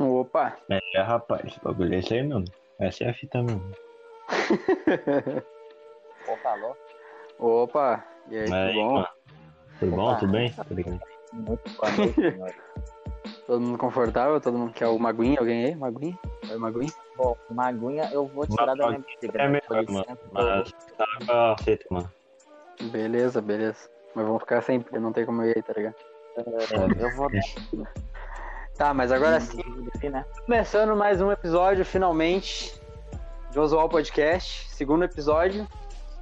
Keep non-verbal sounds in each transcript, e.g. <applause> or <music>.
Opa! É, rapaz, o bagulho é isso aí mesmo. Essa é a fita mesmo. Opa, alô? Opa! E aí, Mas, tudo bom? mano, Tudo bom? Opa. Tudo bem? Muito boa noite. <laughs> Todo mundo confortável? Todo mundo quer o Maguinha? Alguém aí? Maguinha? Oi, Maguinha? Bom, Magunha eu vou tirar da minha. É melhor, mano. Mas tá, aceito, mano. Beleza, beleza. Mas vamos ficar sem, porque não tem como eu ir aí, tá ligado? é, eu vou Tá, mas agora sim, aqui, né? começando mais um episódio, finalmente, de Osual Podcast, segundo episódio.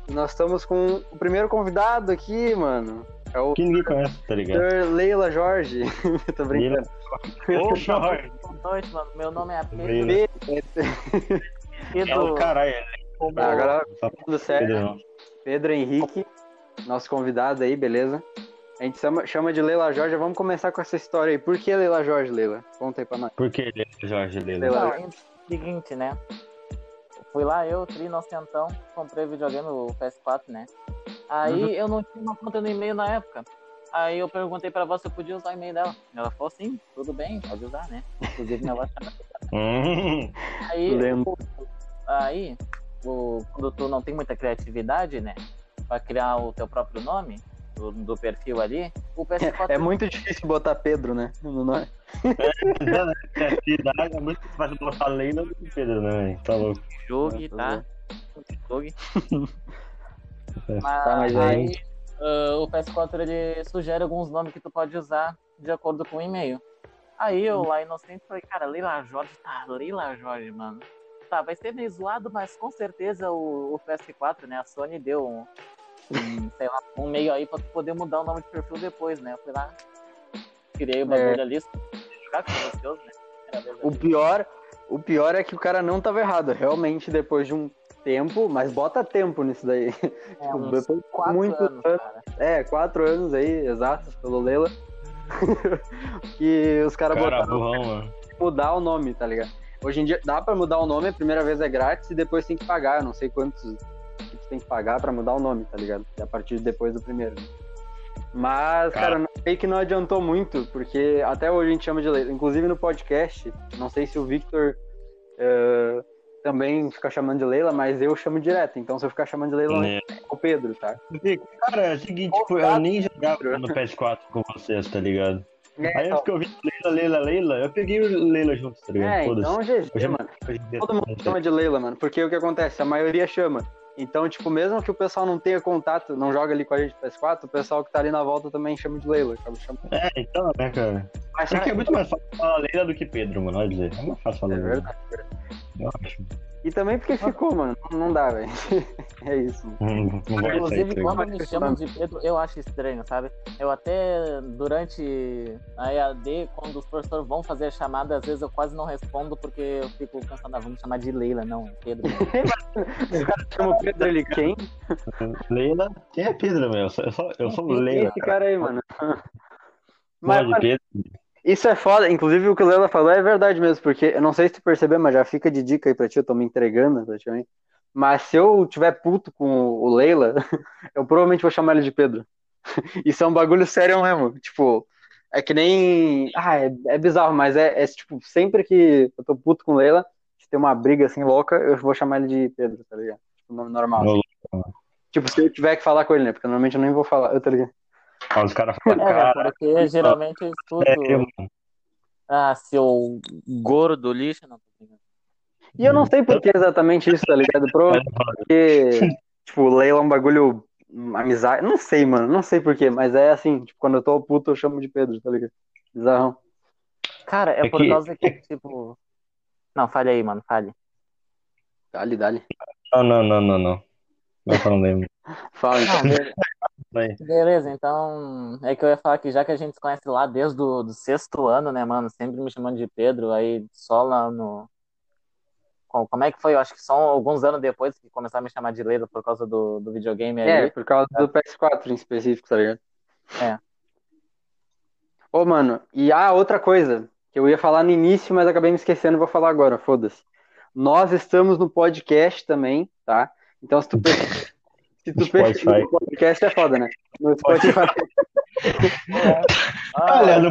E nós estamos com o primeiro convidado aqui, mano. É o Que ninguém conhece, tá ligado? Sr. Leila Jorge. <laughs> Tô brincando. Ô, Jorge! Boa noite, mano. Meu nome é Pedro. Leila. É Pedro o caralho. Tá, agora Só tudo certo. Pedro. Pedro Henrique, nosso convidado aí, beleza? A gente chama, chama de Leila Jorge. Vamos começar com essa história aí. Por que Leila Jorge, Leila? Conta aí pra nós. Por que é Jorge Leila? Leila. Não, é o seguinte, né? Fui lá, eu, Tri, inocentão, comprei o videogame, o PS4, né? Aí Uhum. eu não tinha uma conta no e-mail na época. Aí eu perguntei pra você se eu podia usar o e-mail dela. Ela falou sim, tudo bem, pode usar, né? Inclusive minha voz tá Hum, Aí, Lembro. aí o, quando tu não tem muita criatividade, né? Pra criar o teu próprio nome do, do perfil ali, o PS4 <laughs> É muito difícil botar Pedro, né? No nome. a cidade é muito mais botar Leila do que Pedro, né? Tá louco. jogue, Ah, tá? Jogue. <laughs> É. Mas, Tá, mas aí, ah, o PS4 ele sugere alguns nomes que tu pode usar de acordo com o e-mail. Aí eu lá inocente falei, cara, Leila Jorge, tá, Leila Jorge, mano. Tá, vai ser meio zoado, mas com certeza o, o PS4, né? A Sony deu um, um, sei lá, um meio aí pra tu poder mudar o nome de perfil depois, né? Eu fui lá, criei o bagulho ali, jogar com seus, né? O ali. pior, o pior é que o cara não tava errado. Realmente, depois de um tempo, mas bota tempo nisso daí. É, <laughs> uns depois de quatro muito anos. É, quatro anos aí, exatos, pelo Leila. <laughs> que os caras Cara, botaram mudar o nome, tá ligado? Hoje em dia dá pra mudar o nome, a primeira vez é grátis e depois tem que pagar. Eu não sei quantos tu tem que pagar pra mudar o nome, tá ligado? E a partir de depois do primeiro. Mas, cara, Cara. sei que não adiantou muito, porque até hoje a gente chama de Leila. Inclusive no podcast, não sei se o Victor eh, também fica chamando de Leila, mas eu chamo direto. Então se eu ficar chamando de Leila, É. é o Pedro, tá? Cara, é o seguinte, tipo, eu nem jogava no PS4 com vocês, tá ligado? Aí É, que eu vi Leila, Leila, Leila, eu peguei o Leila junto, tá ligado? é então GG, já- mano. Todo mundo chama de Leila, mano. Porque o que acontece? A maioria chama. Então, tipo, mesmo que o pessoal não tenha contato, não joga ali com a gente no PS4, o pessoal que tá ali na volta também chama de Leila. Acaba chamando. É, então, né, cara? Mas, Só que é muito mais fácil falar Leila do que Pedro, mano. Vai dizer. É mais fácil falar É Leila. verdade. Eu acho. E também porque ficou, mano. Não- dá, velho. <laughs> É isso. sair, Inclusive, quando me chamam de Pedro, eu acho estranho, sabe? Eu até, durante a EAD, quando os professores vão fazer a chamada, às vezes eu quase não respondo, porque eu fico pensando, ah, vamos chamar de Leila, não, Pedro. <laughs> Os caras chamam o Pedro ali. Quem? <laughs> Leila? Quem é Pedro, meu? Eu sou, eu sou, é Leila. esse cara aí, mano? Mas, Mas, de mano, Pedro. Isso é foda. Inclusive, o que o Leila falou é verdade mesmo. Porque eu não sei se tu percebeu, mas já fica de dica aí pra ti. Eu tô me entregando praticamente. Mas se eu tiver puto com o Leila, <laughs> eu provavelmente vou chamar ele de Pedro. <laughs> Isso é um bagulho sério mesmo. Tipo, é que nem. Ah, é, é bizarro, mas é, é tipo, sempre que eu tô puto com o Leila, se tem uma briga assim louca, eu vou chamar ele de Pedro, tá ligado? Tipo, nome normal. Ô, Tipo, se eu tiver que falar com ele, né? Porque normalmente eu nem vou falar, eu tô ligado? Os caras falam, <laughs> É, cara, porque geralmente eu escuto, sério, mano. ah, seu gordo lixo, não. E eu não sei por que exatamente isso, tá ligado? Porque, tipo, Leila é um bagulho. hum, Amizade. Não sei, mano. Não sei por quê, mas é assim, tipo, quando eu tô puto, eu chamo de Pedro, tá ligado? Bizarrão. Cara, é É por causa que, tipo... Não, fale aí, mano, fale. Dali, dali. Não, não, não, não, não. Não mano. <laughs> Fala então. Beleza, então, é que eu ia falar que já que a gente se conhece lá desde o do sexto ano, né, mano, sempre me chamando de Pedro, aí só lá no... Como é que foi? Eu acho que só alguns anos depois que começaram a me chamar de Leila por causa do, do videogame É, ali. por causa do PS4 em específico, tá ligado? É. Ô, mano, e há outra coisa que eu ia falar no início, mas acabei me esquecendo, vou falar agora, foda-se. Nós estamos no podcast também, tá? Então, se tu se tu no podcast, é foda, né? No Spotify. <laughs> Ah, Olha, no-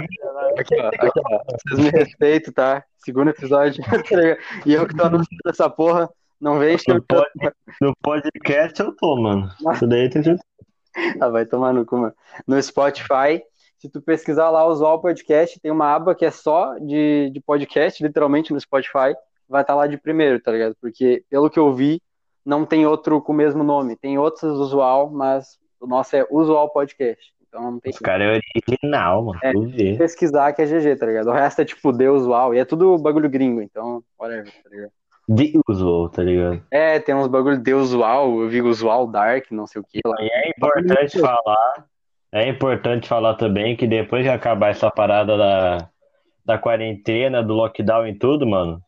Aqui, ó, aqui, ó. Vocês me respeitam, tá? Segundo episódio. <laughs> tá e eu que tô anunciando essa porra, não vem No, o pod- no podcast eu tô, mano. Isso daí tem certeza. Ah, vai tomar no cu, mano. No Spotify, se tu pesquisar lá Usual Podcast, tem uma aba que é só de, de podcast, literalmente no Spotify, vai estar lá de primeiro, tá ligado? Porque, pelo que eu vi, não tem outro com o mesmo nome. Tem outros Usual, mas o nosso é Usual Podcast. Então não tem Os caras é original, mano. É. Que pesquisar que é GG, tá ligado? O resto é tipo The Usual, e é tudo bagulho gringo, então, whatever, tá ligado? The usual, tá ligado? É, tem uns bagulho The Usual, eu vi Usual Dark, não sei o que lá. E é importante falar, é importante falar também que depois de acabar essa parada da, da quarentena, do lockdown e tudo, mano,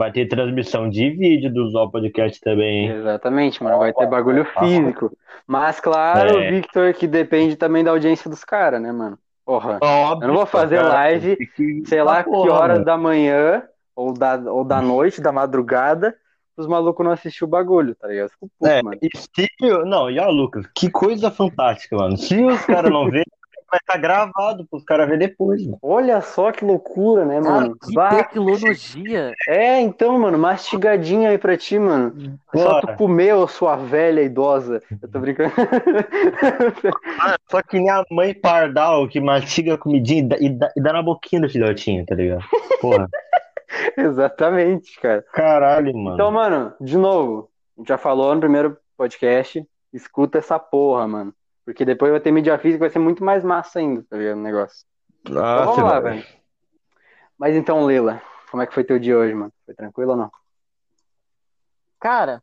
vai ter transmissão de vídeo do Usual Podcast também, hein? Exatamente, mano. Vai ter bagulho físico. Mas, claro, É. Victor, que depende também da audiência dos caras, né, mano? Porra. Óbvio, Eu não vou fazer cara, live, que- Sei lá que horas mano. da manhã, ou da, ou da noite, da madrugada, os malucos não assistiu o bagulho, tá ligado? Fico puto, É, mano. e se, não, e ó, Lucas, que coisa fantástica, mano. Se os caras não verem, vai estar gravado pros caras verem depois, mano. Olha só que loucura, né, Cara, mano? que Bah, tecnologia. É, então, mano, mastigadinha aí pra ti, mano. É Só tu Bora. ô sua velha idosa. Eu tô brincando. <laughs> Só que nem a mãe pardal que mastiga a comidinha e dá, e dá- e dá na boquinha do filhotinho, tá ligado? Porra, <laughs> Exatamente, cara. caralho, mano. Então, mano, de novo, a gente já falou no primeiro podcast, escuta essa porra, mano. Porque depois vai ter mídia física, vai ser muito mais massa ainda, tá ligado? O negócio. Então, Nossa, vamos lá, velho. velho. Mas então, Leila, como é que foi teu dia hoje, mano? Foi tranquilo ou não? Cara,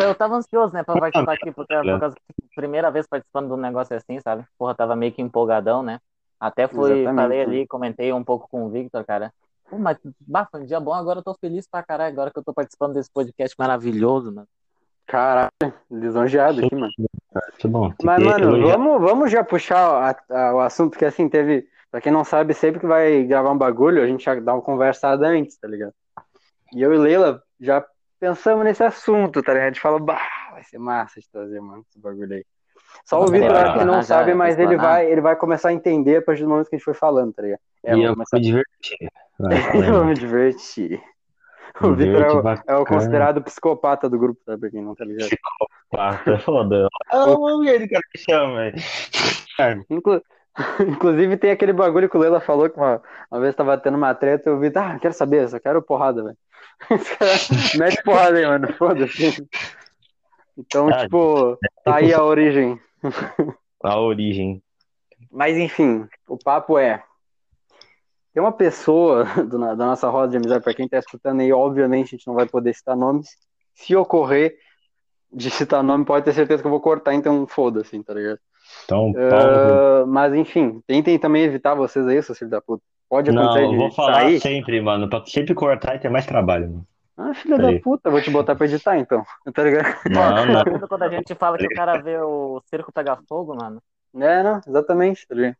eu tava ansioso, né, pra participar aqui, por, causa- por causa que primeira vez participando de um negócio assim, sabe? Porra, tava meio que empolgadão, né? Até fui, Exatamente, falei ali, comentei um pouco com o Victor, cara. Pô, mas, bah, foi um dia bom, agora eu tô feliz pra caralho, agora que eu tô participando desse podcast maravilhoso, mano. Caralho, lisonjeado aqui, mano. Muito bom. Tem Mas, que mano, vamos, vamos já puxar a- a- o assunto que assim teve. Pra quem não sabe, sempre que vai gravar um bagulho, a gente já dá uma conversada antes, tá ligado? E eu e Leila já pensamos nesse assunto, tá ligado? A gente fala, bah, vai ser massa de trazer, mano, esse bagulho aí. Só o Vitor, que não já sabe, mas ele vai, ele vai começar a entender a partir do momento que a gente for falando, tá ligado? É, E vamos eu começar... me diverti. <laughs> Vai, Eu vai, me diverti. <laughs> O Vitor é o, é o bacana. considerado psicopata do grupo, tá? Pra quem não tá ligado. Passa, é foda. Ah, o ele cara que chama, Inclu- Inclusive tem aquele bagulho que o Leila falou que uma, uma vez tava tendo uma treta, eu vi, ah, não quero saber, só quero porrada, velho. <laughs> Mete porrada aí, mano, foda-se. Então, Ah, tipo, tá aí a origem. A origem. Mas enfim, o papo é. Tem uma pessoa <laughs> do da nossa roda de amizade, pra quem tá escutando aí, obviamente a gente não vai poder citar nomes. Se ocorrer de citar nome, pode ter certeza que eu vou cortar, então foda-se, tá ligado? Então, Paulo. Ah, mas enfim, tentem também evitar vocês aí, seus filhos da puta. Pode Não, acontecer eu de vou falar sair. sempre, mano. Pra sempre cortar e ter mais trabalho, mano. Ah, filha da puta, vou te botar pra editar então. <laughs> Tá ligado? Não, não. <laughs> Quando a gente fala que o cara vê o circo pegar fogo, mano? É, não, exatamente, tá ligado?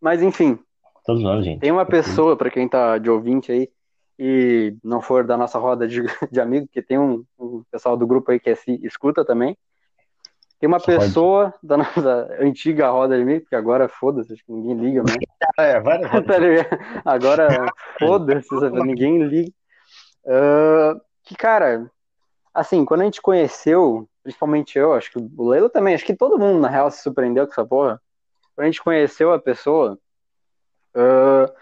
Mas enfim, Todos nós, gente. tem uma pessoa, pra quem tá de ouvinte aí, e não for da nossa roda de, <laughs> de amigos, que tem um, um pessoal do grupo aí que é, se escuta também. Tem uma Pode. pessoa da nossa <laughs> antiga roda de amigos, porque agora foda-se, acho que ninguém liga mais. <laughs> É, várias tá? Agora, foda-se, ninguém liga. Ah, que, cara, assim, quando a gente conheceu, principalmente eu, acho que o Leila também, acho que todo mundo, na real, se surpreendeu com essa porra. Quando a gente conheceu a pessoa, ah,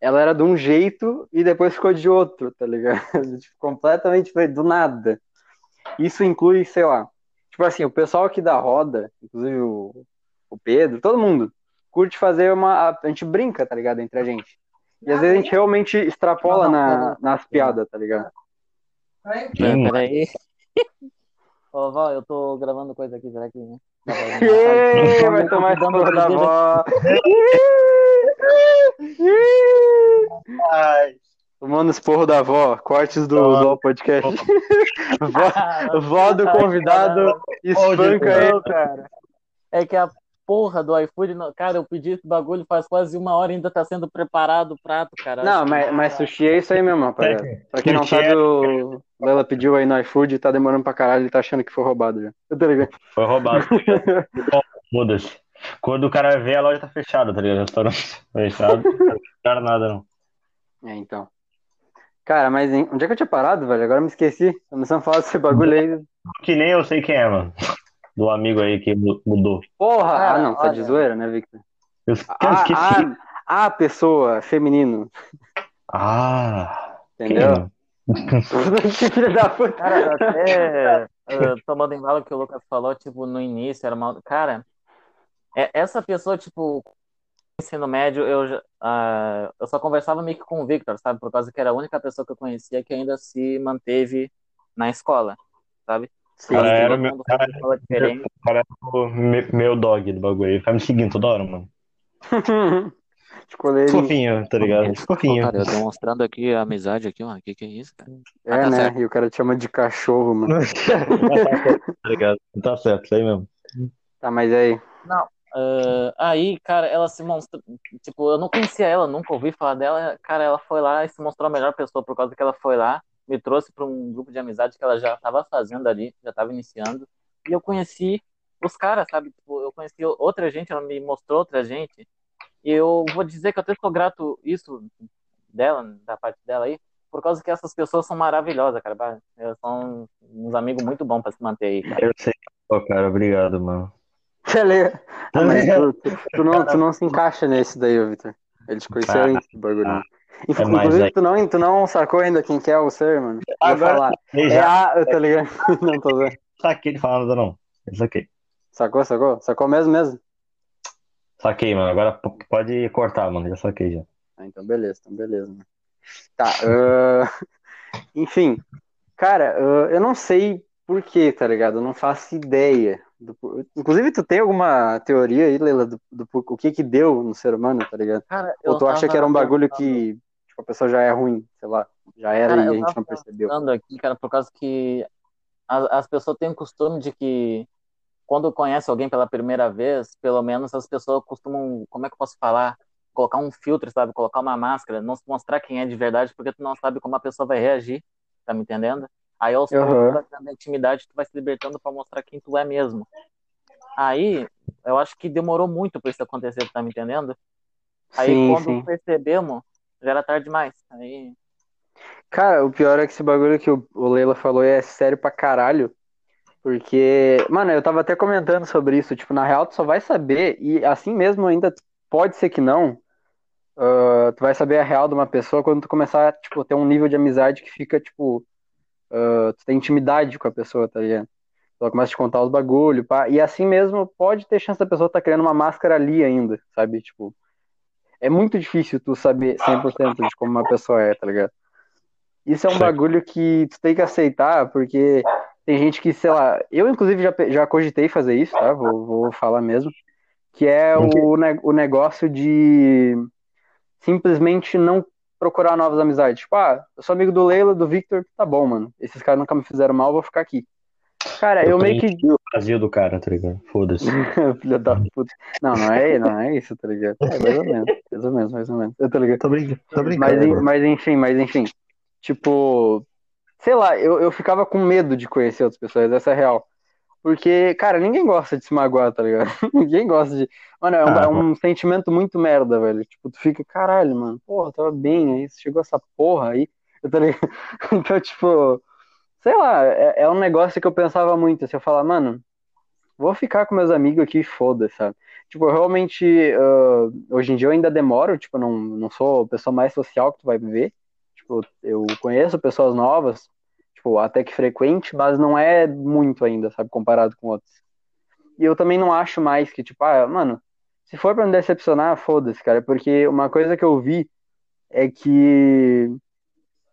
ela era de um jeito e depois ficou de outro, tá ligado? Tipo, Completamente do nada. Isso inclui, sei lá, tipo assim, o pessoal aqui da roda, inclusive o, o Pedro, todo mundo, curte fazer uma. A gente brinca, tá ligado? Entre a gente. E às vezes a gente realmente extrapola Não, não, na, não, não. nas piadas, tá ligado? Peraí. Ô, Val, eu tô gravando coisa aqui, será que. Ê, vai tomar porra da bebida. Ai, Tomando esporro da avó, cortes do Toma. do podcast. <laughs> vó, vó do convidado espanca ele. cara. É que a porra do iFood, cara, eu pedi esse bagulho faz quase uma hora e ainda tá sendo preparado o prato, cara. Não, mas, mas sushi é isso aí mesmo, rapaziada. Pra quem não sabe, o Lela pediu aí no iFood e tá demorando pra caralho, ele tá achando que foi roubado já. Eu tô ligado. Foi roubado. <laughs> Bom, Muda-se. Quando o cara vê, a loja tá fechada, tá ligado? O restaurante tá fechado. <laughs> Não quero nada, não. É, então. Cara, mas em- onde é que eu tinha parado, velho? Agora eu me esqueci. Começando a falar desse bagulho aí. Que nem eu sei quem é, mano. Do amigo aí que mu- mudou. Porra! Cara, ah, não, tá de zoeira, né, Victor? Eu cara, Ah, esqueci. ah, a pessoa, feminino. Ah, Entendeu? que <laughs> filho da puta. Cara, até tomando em bala o que o Lucas falou, tipo, no início era mal. Cara, é- essa pessoa, tipo, ensino médio, eu, já- ah, eu só conversava meio que com o Victor, sabe? Por causa que era a única pessoa que eu conhecia que ainda se manteve na escola, sabe? Sim, Cara, era meu- o me- meu dog do bagulho. Ele fica me seguindo toda hora, mano. <laughs> de coleirinho. Fofinho, tá ligado? Fofinho. Cara, eu demonstrando aqui a amizade aqui, mano. O que que é isso, cara? É, Ah, tá né? certo. E o cara te chama de cachorro, mano. <laughs> tá ligado? Tá certo, isso aí mesmo. Tá, mas aí. Ah, aí, cara, ela se mostrou. Tipo, eu não conhecia ela, nunca ouvi falar dela. Cara, ela foi lá e se mostrou a melhor pessoa por causa que ela foi lá, me trouxe para um grupo de amizade que ela já estava fazendo ali, já estava iniciando. E eu conheci os caras, sabe? Tipo, eu conheci outra gente, ela me mostrou outra gente. E eu vou dizer que eu até estou grato isso dela, da parte dela aí, por causa que essas pessoas são maravilhosas, cara. Elas são uns amigos muito bons para se manter aí, cara. Eu sei. Pô, cara, obrigado, mano. Tá ligado? Ah, mas tu, tu- tu não, tu não se encaixa nesse daí, ô, Victor. Ele te conheceu Ah, antes do bagulho. ah. É mais Inclusive, aí. tu não, tu não sacou ainda quem que é o ser, mano. Eu Agora- falar. É já a. Tá ligado? <laughs> Não tô vendo. saquei ele falando, não. Eu saquei. Sacou, sacou? Sacou mesmo, mesmo? Saquei, mano. Agora pode cortar, mano. Já saquei já. Ah, então beleza, então beleza. Mano. Tá, ah, <laughs> enfim, cara, ah, eu não sei por quê, tá ligado? Eu não faço ideia. Do Inclusive, tu tem alguma teoria aí, Leila, do, do por- o que que deu no ser humano, tá ligado? Cara, Ou eu tu acha que era um bagulho pensando- que tipo, a pessoa já é ruim, sei lá, já era Cara, e a gente não percebeu. aqui, cara, por causa que as, as pessoas têm o costume de que quando conhece alguém pela primeira vez, pelo menos as pessoas costumam, como é que eu posso falar? Colocar um filtro, sabe? Colocar uma máscara, não se mostrar quem é de verdade, porque tu não sabe como a pessoa vai reagir, tá me entendendo? Aí aos poucos, vai criando intimidade, tu vai se libertando pra mostrar quem tu é mesmo. Aí, eu acho que demorou muito pra isso acontecer, tá me entendendo? Aí Sim, quando sim. percebemos, já era tarde demais. Aí Cara, o pior é que esse bagulho que o, o Leila falou é sério pra caralho. Porque, mano, eu tava até comentando sobre isso. Tipo, na real, tu só vai saber, e assim mesmo ainda pode ser que não. ah, tu vai saber a real de uma pessoa quando tu começar, tipo, ter um nível de amizade que fica, tipo, ah, tu tem intimidade com a pessoa, tá ligado? Ela começa a te contar os bagulho, pá. E assim mesmo pode ter chance da pessoa estar criando uma máscara ali ainda, sabe? Tipo, é muito difícil tu saber 100% de como uma pessoa é, tá ligado? Isso é um bagulho que tu tem que aceitar, porque tem gente que, sei lá, eu inclusive já, já cogitei fazer isso, tá? Vou, vou falar mesmo. Que é o, ne- o negócio de simplesmente não procurar novas amizades. Tipo, ah, eu sou amigo do Leila, do Victor, tá bom, mano. Esses caras nunca me fizeram mal, eu vou ficar aqui. Cara, eu meio que. o vazio do cara, tá ligado? Foda-se. <laughs> Filha da puta. Não, não é, não é isso, tá ligado? É mais ou menos, mais ou menos, mais ou menos. Eu tô ligado. Tô brincando, tô Mas, en- mas enfim, mas enfim. Tipo, sei lá, eu, eu ficava com medo de conhecer outras pessoas, essa é a real. Porque, cara, ninguém gosta de se magoar, tá ligado? <laughs> Ninguém gosta de. Mano, é um, Ah, é um sentimento muito merda, velho. Tipo, tu fica, caralho, mano, porra, tava bem, aí chegou essa porra aí. Eu <laughs> tô ligado? Então, tipo, sei lá, é, é um negócio que eu pensava muito. Se eu falar, mano, vou ficar com meus amigos aqui, foda-se, sabe? Tipo, eu realmente, ah, hoje em dia eu ainda demoro, tipo, não, não sou a pessoa mais social que tu vai ver. Tipo, eu conheço pessoas novas, tipo, até que frequente, mas não é muito ainda, sabe, comparado com outros. E eu também não acho mais que, tipo, ah, mano, se for pra me decepcionar, foda-se, cara, porque uma coisa que eu vi é que,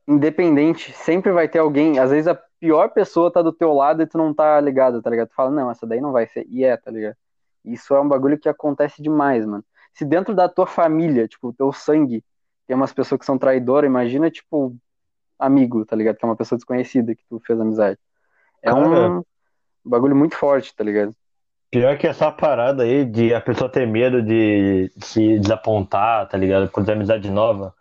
independente, sempre vai ter alguém, às vezes a pior pessoa tá do teu lado e tu não tá ligado, tá ligado? Tu fala, não, essa daí não vai ser, e é, tá ligado? Isso é um bagulho que acontece demais, mano. Se dentro da tua família, tipo, o teu sangue, tem umas pessoas que são traidoras, imagina, tipo, amigo, tá ligado? Que é uma pessoa desconhecida que tu fez amizade. É Cara. um bagulho muito forte, tá ligado? Pior que essa parada aí de a pessoa ter medo de se desapontar, tá ligado? Por ter amizade nova.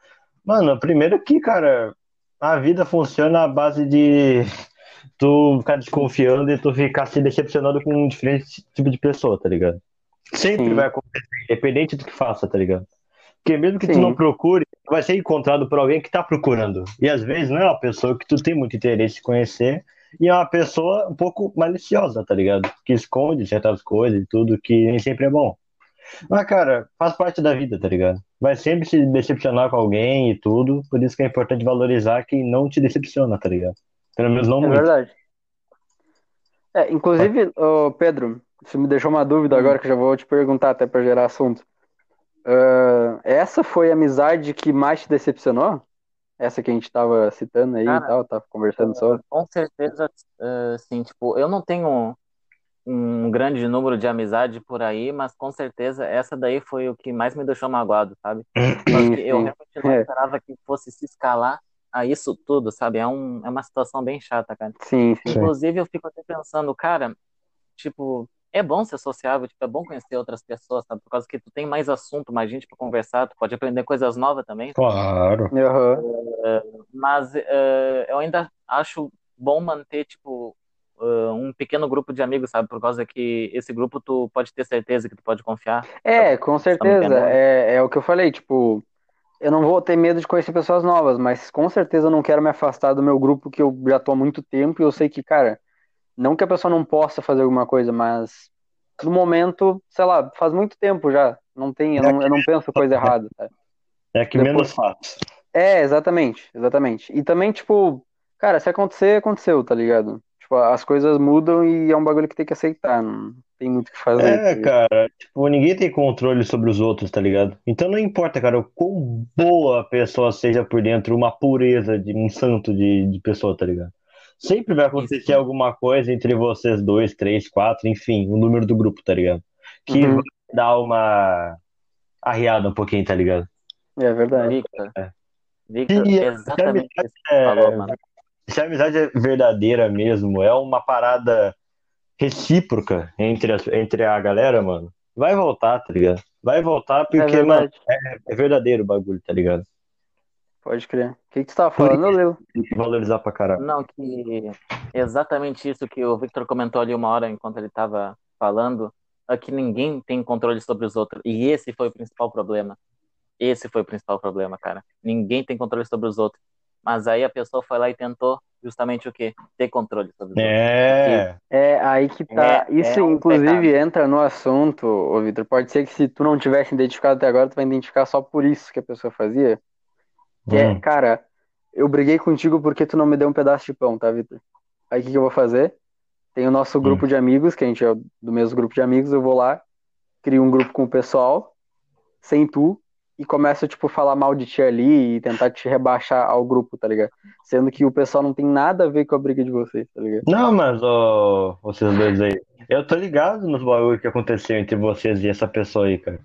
Mano, primeiro que, cara, a vida funciona à base de <laughs> tu ficar desconfiando e tu ficar se decepcionando com um diferente tipo de pessoa, tá ligado? Sempre Sim. vai acontecer, independente do que faça, tá ligado? Porque mesmo que tu Sim. não procure, vai ser encontrado por alguém que tá procurando. E às vezes não é uma pessoa que tu tem muito interesse em conhecer, e é uma pessoa um pouco maliciosa, tá ligado? Que esconde certas coisas e tudo, que nem sempre é bom. Mas, cara, faz parte da vida, tá ligado? Vai sempre se decepcionar com alguém e tudo, por isso que é importante valorizar quem não te decepciona, tá ligado? Pelo menos não É muito. verdade. É, inclusive, ô, Pedro, você me deixou uma dúvida Hum. agora que eu já vou te perguntar até pra gerar assunto. Ah, essa foi a amizade que mais te decepcionou? Essa que a gente tava citando aí Cara, e tal, tava conversando sobre. Com certeza, eh, assim, tipo, eu não tenho um grande número de amizade por aí, mas com certeza essa daí foi o que mais me deixou magoado, sabe? <clears throat> Sim, Porque eu sim. realmente não É. esperava que fosse se escalar a isso tudo, sabe? É, um, é uma situação bem chata, cara. Sim, sim. Sim. Inclusive, eu fico até pensando, cara, tipo, é bom ser sociável, tipo, é bom conhecer outras pessoas, sabe? Por causa que tu tem mais assunto, mais gente pra conversar, tu pode aprender coisas novas também. Claro. Aham. Mas eh, eu ainda acho bom manter, tipo, eh, um pequeno grupo de amigos, sabe? Por causa que esse grupo tu pode ter certeza que tu pode confiar. É, com Tá me certeza. entendendo? É, é o que eu falei, tipo, eu não vou ter medo de conhecer pessoas novas, mas com certeza eu não quero me afastar do meu grupo que eu já tô há muito tempo e eu sei que, cara, não que a pessoa não possa fazer alguma coisa, mas no momento, sei lá, faz muito tempo já. Não tem, eu não, eu não penso coisa <laughs> errada, tá? É que Depois- menos faz. É, exatamente, exatamente. E também, tipo, cara, se acontecer, aconteceu, tá ligado? Tipo, as coisas mudam e é um bagulho que tem que aceitar, não tem muito o que fazer. tá É, ligado? cara, tipo, ninguém tem controle sobre os outros, tá ligado? Então não importa, cara, o quão boa a pessoa seja por dentro, uma pureza de um santo de, de pessoa, tá ligado? Sempre vai acontecer Isso. alguma coisa entre vocês dois, três, quatro, enfim, o número do grupo, tá ligado? Que Uhum. vai dar uma arriada um pouquinho, tá ligado? É verdade. Victor, É. Victor, E- exatamente É, falou, se a amizade é verdadeira mesmo, é uma parada recíproca entre, as, entre a galera, mano, vai voltar, tá ligado? Vai voltar É porque, mano, verdade. é verdadeiro o bagulho, tá ligado? Pode crer. O que que tu tava falando, Lilo? Tem que valorizar pra caralho. Não, que exatamente isso que o Victor comentou ali uma hora enquanto ele estava falando, é que ninguém tem controle sobre os outros. E esse foi o principal problema. Esse foi o principal problema, cara. Ninguém tem controle sobre os outros. Mas aí a pessoa foi lá e tentou justamente o quê? Ter controle sobre os outros. É, É, aí que tá. É- Isso, é um inclusive, entra no assunto, ô Vitor. Pode ser que se tu não tivesse identificado até agora, tu vai identificar só por isso que a pessoa fazia. Que é, Hum. cara, eu briguei contigo porque tu não me deu um pedaço de pão, tá, Vitor? Aí o que que eu vou fazer? Tem o nosso grupo de amigos, que a gente é do mesmo grupo de amigos, eu vou lá, crio um grupo com o pessoal, sem tu, e começo, tipo, falar mal de ti ali e tentar te rebaixar ao grupo, tá ligado? Sendo que o pessoal não tem nada a ver com a briga de vocês, tá ligado? Não, mas, ó, vocês dois aí, eu tô ligado nos bagulhos que aconteceu entre vocês e essa pessoa aí, cara.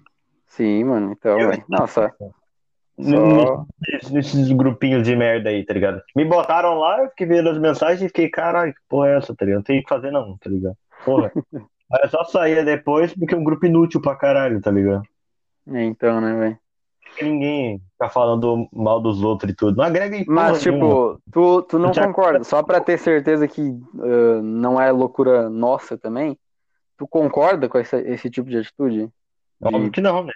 Sim, mano, então, Eu- velho. Nossa, <laughs> só. Nesses, nesses grupinhos de merda aí, tá ligado? Me botaram lá, eu fiquei vendo as mensagens e fiquei, caralho, que porra é essa, tá ligado? Não tem o que fazer não, tá ligado? Porra. <laughs> Aí eu só saía depois porque é um grupo inútil pra caralho, tá ligado? É, então, né, velho? Ninguém fica falando mal dos outros e tudo. Não agrega em Mas, nenhuma. tipo, tu, tu não já- concorda, só pra ter certeza que ah, não é loucura nossa também, tu concorda com essa- esse tipo de atitude? Óbvio que não, né?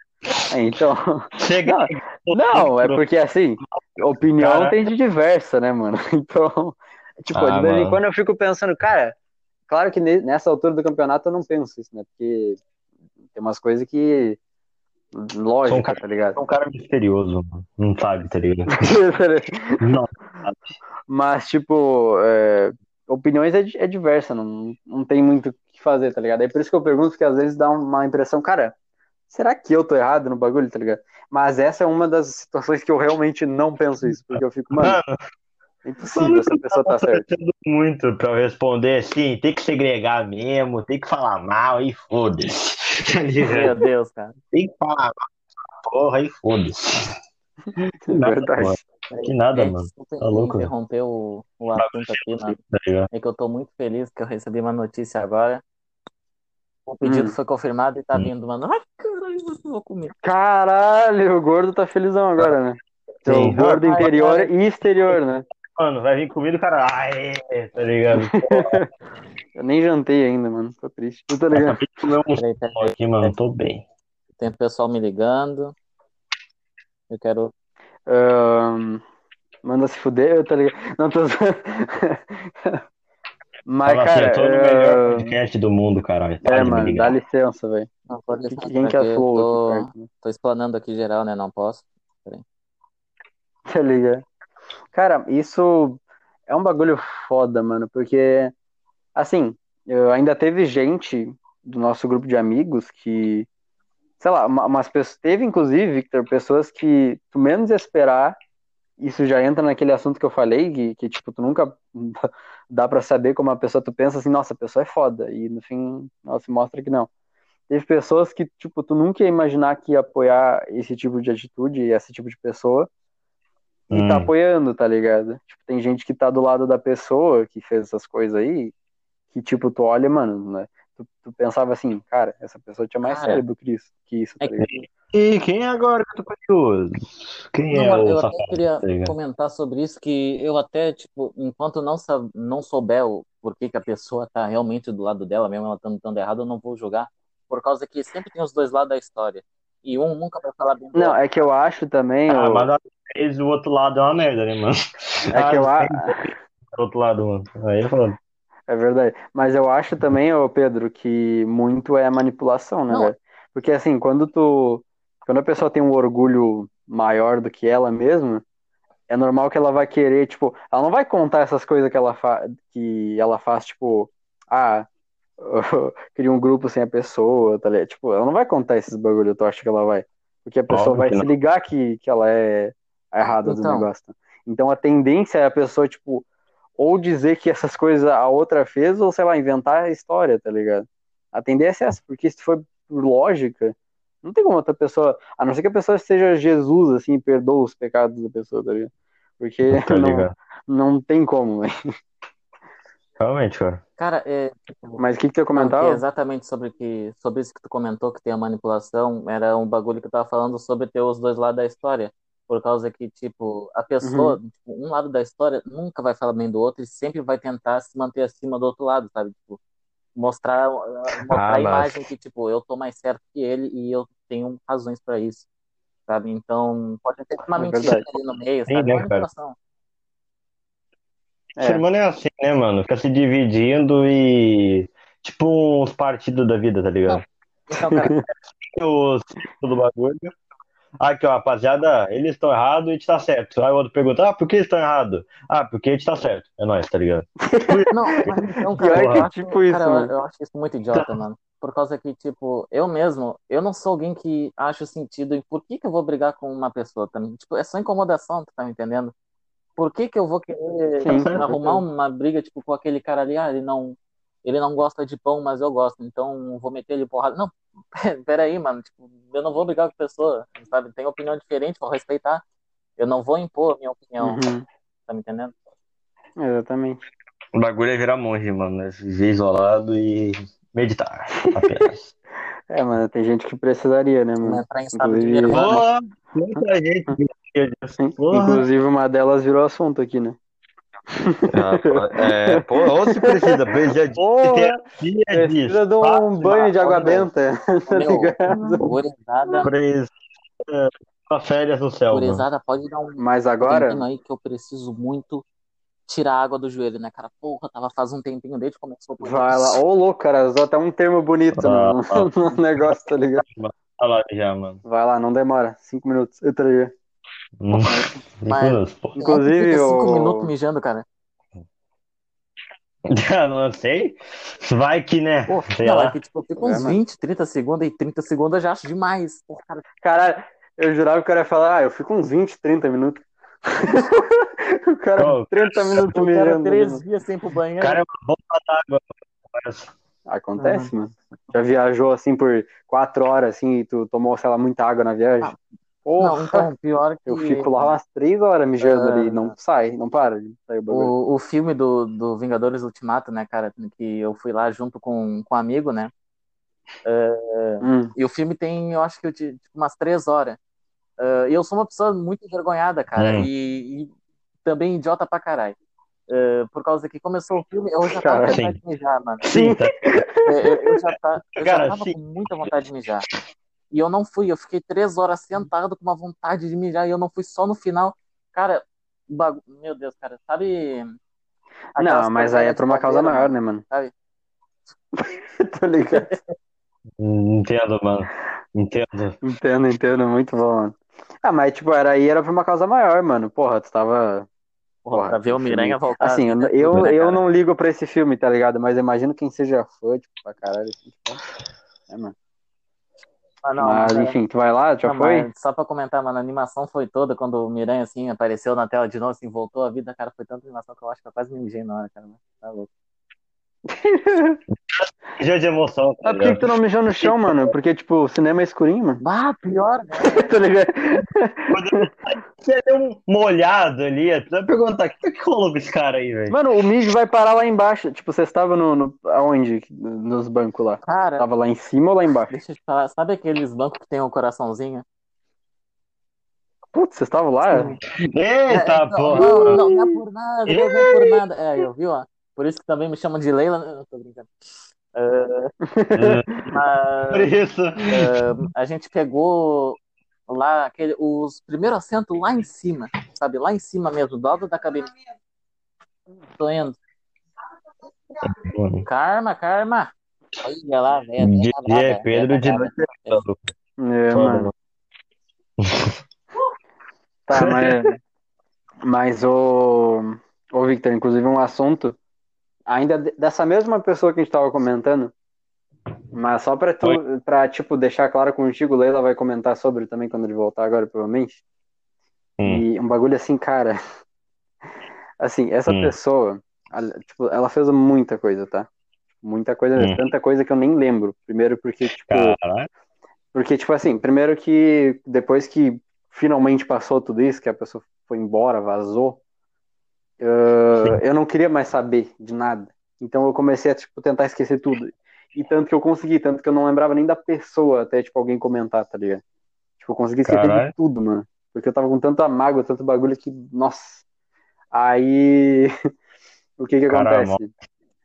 É, então. <laughs> Chega Não, Não, é porque assim, opinião Cara. tem de diversa, né, mano? <laughs> Então, tipo, Ah, de vez em quando eu fico pensando, cara, claro que ne- nessa altura do campeonato eu não penso isso, né? Porque tem umas coisas que. Lógica, Sou um cara- tá ligado? É um cara misterioso, mano. Não sabe, tá ligado? <laughs> Não. Mas, tipo, é, opiniões é, é diversa, não, não tem muito o que fazer, tá ligado? É por isso que eu pergunto, porque às vezes dá uma impressão, cara, será que eu tô errado no bagulho, tá ligado? Mas essa é uma das situações que eu realmente não penso isso, porque eu fico, mano, Mano, é impossível essa pessoa tá certa. muito pra eu responder assim, tem que segregar mesmo, tem que falar mal e foda-se. Tá? Meu Deus, cara. Tem que falar mal, porra, e foda-se. Que nada, Verdade. mano. Que nada, Gente, mano. desculpa Tá louco, interromper o, o assunto aqui, mano. Tá ligado? É que eu tô muito feliz que eu recebi uma notícia agora. O pedido Hum. foi confirmado e tá Hum. vindo, mano. Ai, caralho, eu vou comer. Caralho, o gordo tá felizão agora, né? Sim. O gordo Ai, interior e exterior, né? Mano, vai vir comida, cara. Aê, tá ligado? <laughs> Eu nem jantei ainda, mano. Tô triste. Tu tá ligado? Acabei de comer um Peraí, peraí. aqui, mano. Tô bem. Tem pessoal me ligando. Eu quero. Ahn, manda se fuder, tá ligado? Não, tô. <laughs> Mas, Fala cara, assim, eu tô no melhor é, podcast do mundo, caralho. Para é, mano, dá licença, velho. Não, pode deixar, Quem que é flow tô, né? tô explanando aqui geral, né? Não posso. <laughs> Tá ligado? Cara, isso é um bagulho foda, mano, porque, assim, eu ainda teve gente do nosso grupo de amigos que, sei lá, uma- umas pessoas, teve inclusive, Victor, pessoas que tu menos esperar, isso já entra naquele assunto que eu falei, que, que tipo, tu nunca <laughs> dá pra saber como a pessoa, tu pensa assim, nossa, a pessoa é foda, e no fim, ela se mostra que não. Teve pessoas que, tipo, tu nunca ia imaginar que ia apoiar esse tipo de atitude, esse tipo de pessoa, e tá Hum. apoiando, tá ligado? Tipo, tem gente que tá do lado da pessoa que fez essas coisas aí, que tipo, tu olha, mano, né? Tu, tu pensava assim, cara, essa pessoa tinha mais Cara, cérebro que isso, que isso, tá é que- ligado? E quem é agora que eu tô curioso? Quem Não, é mano, o eu até queria tá comentar sobre isso, que eu até, tipo, enquanto não, não souber o porquê que a pessoa tá realmente do lado dela, mesmo ela estando tão errada, eu não vou julgar, por causa que sempre tem os dois lados da história. E um nunca vai falar bem Não, é que eu acho também, Ah, mas às vezes o outro lado é uma merda, né, mano? <laughs> é que eu acho, do outro lado, mano. Aí eu falo, é verdade, mas eu acho também, ô Pedro, que muito é manipulação, né, Não. velho? Porque assim, quando tu, quando a pessoa tem um orgulho maior do que ela mesma, é normal que ela vai querer, tipo, ela não vai contar essas coisas que ela, fa que ela faz, tipo, ah, <laughs> cria um grupo sem a pessoa, tá ligado? Tipo, ela não vai contar esses bagulho, tu acha que ela vai? Porque a pessoa Óbvio vai que se não. ligar que, que ela é errada do Então. negócio. tá? Então a tendência é a pessoa, tipo, ou dizer que essas coisas a outra fez, ou sei lá, inventar a história, tá ligado? A tendência é essa, porque se for por lógica, não tem como outra pessoa, a não ser que a pessoa seja Jesus, assim, e perdoa os pecados da pessoa, tá ligado? Porque <laughs> Tá não, ligado? não tem como, velho. Realmente, cara. Cara, é, Mas o que que tu ia Não, comentar? que é exatamente sobre que sobre isso que tu comentou que tem a manipulação, era um bagulho que eu tava falando sobre ter os dois lados da história, por causa que tipo, a pessoa, tipo, um lado da história nunca vai falar bem do outro e sempre vai tentar se manter acima do outro lado, sabe? Tipo, mostrar mostrar Ah, a mas- imagem que tipo, eu tô mais certo que ele e eu tenho razões pra isso. Sabe? Então, pode ter uma É mentira verdade. ali no meio, Sim, sabe? né, cara? Manipulação. O ser É, humano é assim, né, mano? Fica se dividindo e. Tipo uns partidos da vida, tá ligado? Então, cara, <laughs> Os do bagulho. Aqui, ó, rapaziada, eles estão errados e a gente tá certo. Aí o outro pergunta, ah, por que eles estão errados? Ah, porque a gente tá certo. É nóis, tá ligado? <laughs> Não, mas então, Pior cara, que eu é acho, tipo isso, cara, eu- mano. eu acho isso muito idiota, mano. Por causa que, tipo, eu mesmo, eu não sou alguém que acha sentido em por que que eu vou brigar com uma pessoa também. Tipo, é só incomodação, tu tá me entendendo? Por que que eu vou querer Sim, arrumar uma briga, tipo, com aquele cara ali, ah, ele não, ele não gosta de pão, mas eu gosto, então vou meter ele porrada. Não, <laughs> peraí, mano, tipo, eu não vou brigar com a pessoa, sabe? Tem opinião diferente, vou respeitar. Eu não vou impor a minha opinião, Uhum, tá me entendendo? exatamente. O bagulho é virar monge, mano. É viver isolado e meditar apenas. <laughs> É, mano, tem gente que precisaria, né, Não mano? de Inclusive. Porra, muita gente inclusive uma delas virou assunto aqui, né? Ah, pô, é, porra, ou se precisa, beija de Porra, terapia precisa de um banho de água benta, <laughs> tá Meu, ligado? gurizada, Precisa uma férias no céu, gurizada, pode dar um Mas agora, tempinho aí que eu preciso muito tirar a água do joelho, né, cara? Porra, tava faz um tempinho desde que começou o vai lá. Ô, louco, cara, usou até um termo bonito no, Ah, <laughs> no negócio, tá ligado? Olha lá já, mano. Vai lá, não demora. Cinco minutos. Eu tá ligado? Hum, Mas- <laughs> pô. Inclusive, Fica cinco o- minutos mijando, cara. <laughs> Já não sei. Vai que, né? Pô, Sei não, lá. é que tipo, eu fico É, uns mano. 20, 30 segundos e 30 segundos eu já acho demais. Pô, cara, Caralho, eu jurava que o cara ia falar, ah, eu fico uns 20, 30 <laughs> minutos. o cara, Ô, 30 minutos o cara três dias sem ir pro O banheiro. cara é uma bomba d'água. Acontece, mano. Já viajou assim por quatro horas, assim, e tu tomou, sei lá, muita água na viagem? Ah, Porra, Não, então, pior que eu fico lá umas três horas mijando Ah. ali, não sai, não para de sair o bagulho. o, o filme do, do Vingadores Ultimato, né, cara, que eu fui lá junto com, com um amigo, né? Hum, E o filme tem, eu acho que tipo, umas três horas. Ah, E eu sou uma pessoa muito envergonhada, cara, Hum. e, e também idiota pra caralho. Ah, por causa que começou o filme, eu já tava com vontade de mijar, mano. Sim, tá. <laughs> É, Eu, eu já, tá, eu já Cara, tava sim. com muita vontade de mijar. E eu não fui, eu fiquei três horas sentado com uma vontade de mijar e eu não fui só no final. Cara, bagu... meu Deus, cara, sabe. aquelas Não, mas aí é por uma causa maior, né, mano? sabe? <laughs> Tô ligado. Entendo, mano. Entendo. Entendo, entendo, muito bom, mano. Ah, mas tipo, era aí, era por uma causa maior, mano. Porra, tu tava. Porra, Porra, pra ver o filme- Miranha voltar. Assim, eu, eu, né, eu não ligo pra esse filme, tá ligado? Mas imagino quem seja fã, tipo, pra caralho, assim, tipo. É, mano. Ah, não, Mas, enfim, tu vai lá, já Não, foi? só pra comentar, mano, a animação foi toda quando o Miranha, assim, apareceu na tela de novo, assim, voltou a vida, cara, foi tanta animação que eu acho que eu quase me mijei na hora, cara, mas tá louco. <laughs> Já de emoção, tá Mas por que, que tu não mijou no chão, <laughs> mano? Porque, tipo, o cinema é escurinho, mano. Bah, pior, <laughs> né? tá ligado? Você deu um molhado ali, tu vai perguntar, o que, que rolou com esse cara aí, velho? Mano, o mijo vai parar lá embaixo. Tipo, você estava no, no. Aonde? Nos bancos lá. Cara, Tava lá em cima ou lá embaixo? deixa eu te falar, sabe aqueles bancos que tem um coraçãozinho? Putz, você estava lá? Eita, É, não, porra! não, não, não é por nada, não é por nada. É, eu vi, ó. Por isso que também me chamam de Leila. Não, tô brincando. <laughs> Mas, isso. ah, a gente pegou lá aquele, os primeiros assentos lá em cima, sabe? Lá em cima mesmo, do lado da cabine. Tô indo. Karma, karma. Olha lá, velho. É Pedro de noite. É, mano. Tá, mas. Mas o. Ô, Victor, inclusive um assunto. Ainda de- dessa mesma pessoa que a gente tava comentando. Mas só pra tu, pra, tipo, deixar claro contigo, o Leila vai comentar sobre também quando ele voltar agora, provavelmente. Hum. E um bagulho assim, cara. <laughs> Assim, essa Hum. pessoa, ela, tipo, ela fez muita coisa, tá? Muita coisa. Hum. tanta coisa que eu nem lembro. Primeiro porque, tipo, Caralho. porque, tipo assim, primeiro que depois que finalmente passou tudo isso, que a pessoa foi embora, vazou, uh, eu não queria mais saber de nada. Então eu comecei a, tipo, tentar esquecer tudo. E tanto que eu consegui, tanto que eu não lembrava nem da pessoa até, tipo, alguém comentar, tá ligado? Tipo, eu consegui esquecer Caralho. de tudo, mano. Porque eu tava com tanta mágoa, tanto bagulho que, nossa. Aí, <laughs> o que que Caralho, acontece?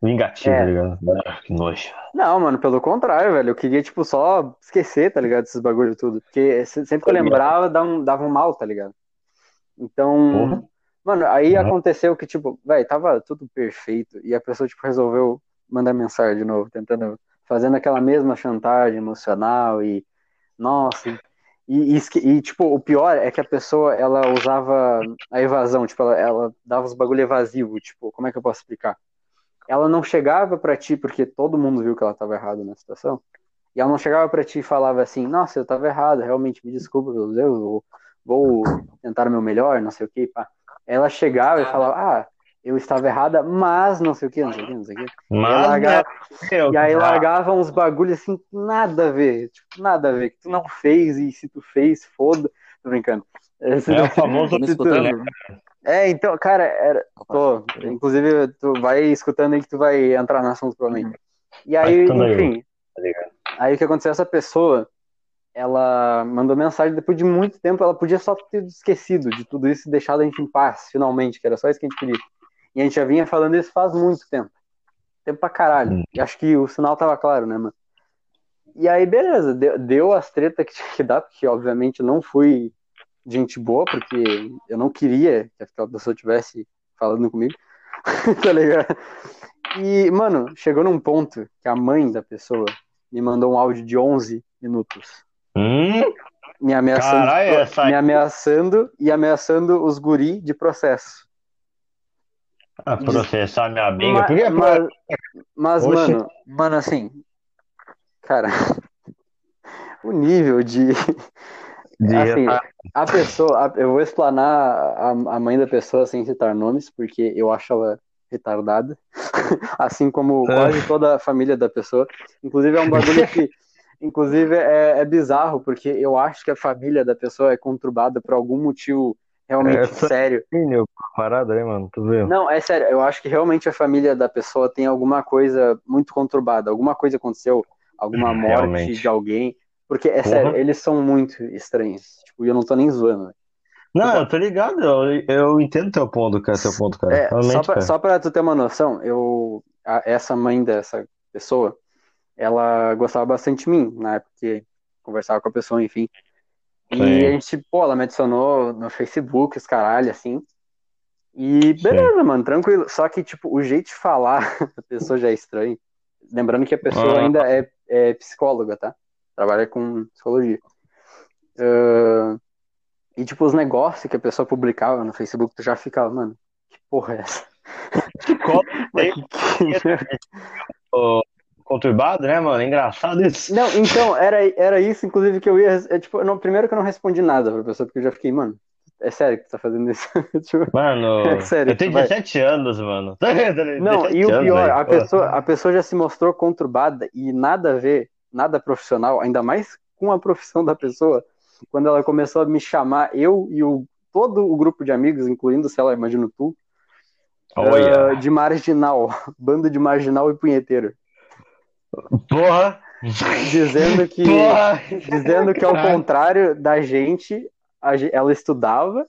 Vingativo, É. tá ligado? Ah, Que nojo. Não, mano, pelo contrário, velho. Eu queria, tipo, só esquecer, tá ligado? Esses bagulho tudo. Porque se- sempre que eu Tá lembrava, dava um, dava um mal, tá ligado? Então, Porra. Mano, aí Uhum. aconteceu que, tipo, velho, tava tudo perfeito. E a pessoa, tipo, resolveu mandar mensagem de novo, tentando, fazendo aquela mesma chantagem emocional e, nossa. E, e, e, tipo, o pior é que a pessoa, ela usava a evasão, tipo, ela, ela dava os bagulho evasivo, tipo, como é que eu posso explicar? ela não chegava pra ti, porque todo mundo viu que ela tava errada na situação, e ela não chegava pra ti e falava assim, nossa, eu tava errado, realmente, me desculpa pelos erros, eu vou tentar o meu melhor, não sei o que, pá. Ela chegava e falava, ah, eu estava errada, mas não sei o que, não sei o que, não sei o que. E, aí Mas, largava, meu, e aí ah, largava uns bagulho assim, nada a ver, tipo, nada a ver, que tu não fez, e se tu fez, foda, tô brincando. É, É o <laughs> famoso me escutando? É, então, cara, era, Tô. Inclusive, tu vai escutando aí que tu vai entrar no assunto provavelmente. E aí, enfim. Tá. Aí o que aconteceu? Essa pessoa, ela mandou mensagem depois de muito tempo. Ela podia só ter esquecido de tudo isso e deixado a gente em paz, finalmente, que era só isso que a gente queria. E a gente já vinha falando isso faz muito tempo. Tempo pra caralho. Hum. E acho que o sinal tava claro, né, mano? E aí, beleza, deu, deu as tretas que <laughs> tinha que dar, porque obviamente eu não fui gente boa, porque eu não queria que aquela pessoa tivesse falando comigo, <laughs> tá ligado? E, mano, chegou num ponto que a mãe da pessoa me mandou um áudio de 11 minutos, Hum, me ameaçando, Caralho, essa aí- me ameaçando e ameaçando os guri de processo. a processar minha amiga. Ma- Por que mas, mas, mano, mano, assim, cara, <laughs> o nível de, de <laughs> assim, A pessoa, a- eu vou explanar a, a mãe da pessoa sem citar nomes, porque eu acho ela retardada, <laughs> assim como É. quase toda a família da pessoa. Inclusive é um bagulho que, inclusive é, é bizarro, porque eu acho que a família da pessoa é conturbada por algum motivo realmente Essa- sério. Meu, parada aí, mano. Tu viu? Não, é sério, eu acho que realmente a família da pessoa tem alguma coisa muito conturbada, alguma coisa aconteceu, alguma <laughs> morte Realmente. de alguém, porque é Porra. sério, eles são muito estranhos. Tipo, eu não tô nem zoando. velho. Não, eu tô ligado. Eu, eu entendo teu ponto, cara. Teu ponto, cara. É, só pra, cara. só pra tu ter uma noção, eu, a- essa mãe dessa pessoa, ela gostava bastante de mim, na época que conversava com a pessoa, enfim. E Sim. a gente, pô, ela me adicionou no Facebook, os caralho, assim. E beleza, mano, tranquilo. Só que, tipo, o jeito de falar <laughs> da pessoa já é estranho. Lembrando que a pessoa Ah. ainda é, é psicóloga, tá? Trabalha com psicologia. Ah, e, tipo, os negócios que a pessoa publicava no Facebook, tu já ficava, mano, que porra é essa? Qual- <laughs> Mas que- que- Conturbado, né, mano? É engraçado isso. Não, então, era, era isso, inclusive, que eu ia. É, tipo, não, primeiro que eu não respondi nada pra pessoa, porque eu já fiquei, mano, é sério que tu tá fazendo isso? <laughs> Tipo, Mano, <laughs> É sério, eu tenho vai. 17 anos, mano. <laughs> Não, 17 e o anos, pior, a Pô. pessoa, a pessoa já se mostrou conturbada e nada a ver, nada profissional, ainda mais com a profissão da pessoa, quando ela começou a me chamar, eu e o, todo o grupo de amigos, incluindo, sei lá, imagino tu, Olha. ah, de marginal, bando de marginal e punheteiro, Porra! dizendo que, Porra! dizendo que ao Caralho. contrário da gente, a ela estudava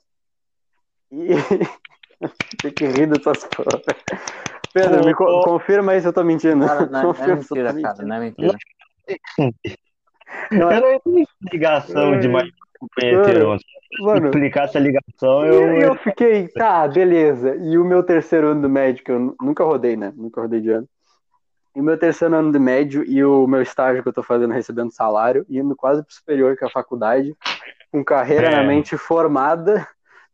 e <laughs> tem que rir dessas porra. Pedro, me co- Pô. confirma aí se eu tô mentindo. Cara, não, é- não é <laughs> mentira, cara, mentindo. não é mentira. Não é- Eu não ligação de mais mano. Se Mano, explicar essa ligação, eu. eu, eu fiquei, tá, beleza. E o meu terceiro ano do médio, que eu nu- nunca rodei, né? Nunca rodei de ano. E o meu terceiro ano do médio e o meu estágio que eu tô fazendo recebendo salário, indo quase pro superior que é a faculdade, com carreira É. na mente formada.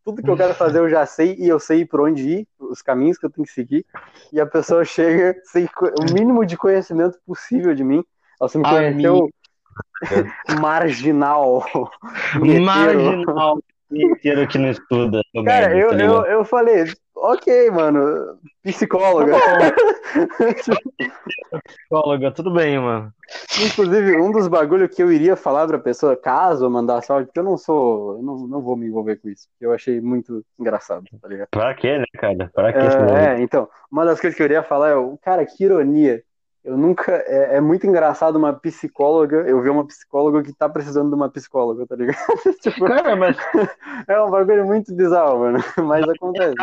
Tudo que eu quero fazer eu já sei e eu sei por onde ir, os caminhos que eu tenho que seguir. E a pessoa chega sem o mínimo de conhecimento possível de mim. Ela me conheceu marginal. <laughs> Marginal punheteiro que não estuda. Cara, eu, tá eu, eu falei, ok, mano, psicóloga. Psicóloga, tudo bem, mano. Inclusive, um dos bagulhos que eu iria falar pra pessoa, caso eu mandasse áudio, porque eu não sou, eu não, não vou me envolver com isso, eu achei muito engraçado, tá ligado? Pra quê, né, cara? Pra quê? É, é, então, uma das coisas que eu iria falar é, o cara, que ironia. Eu nunca. É, é muito engraçado uma psicóloga. Eu ver uma psicóloga que tá precisando de uma psicóloga, tá ligado? <laughs> Tipo, Cara, mas <laughs> é um bagulho muito bizarro, mano. <laughs> Mas acontece.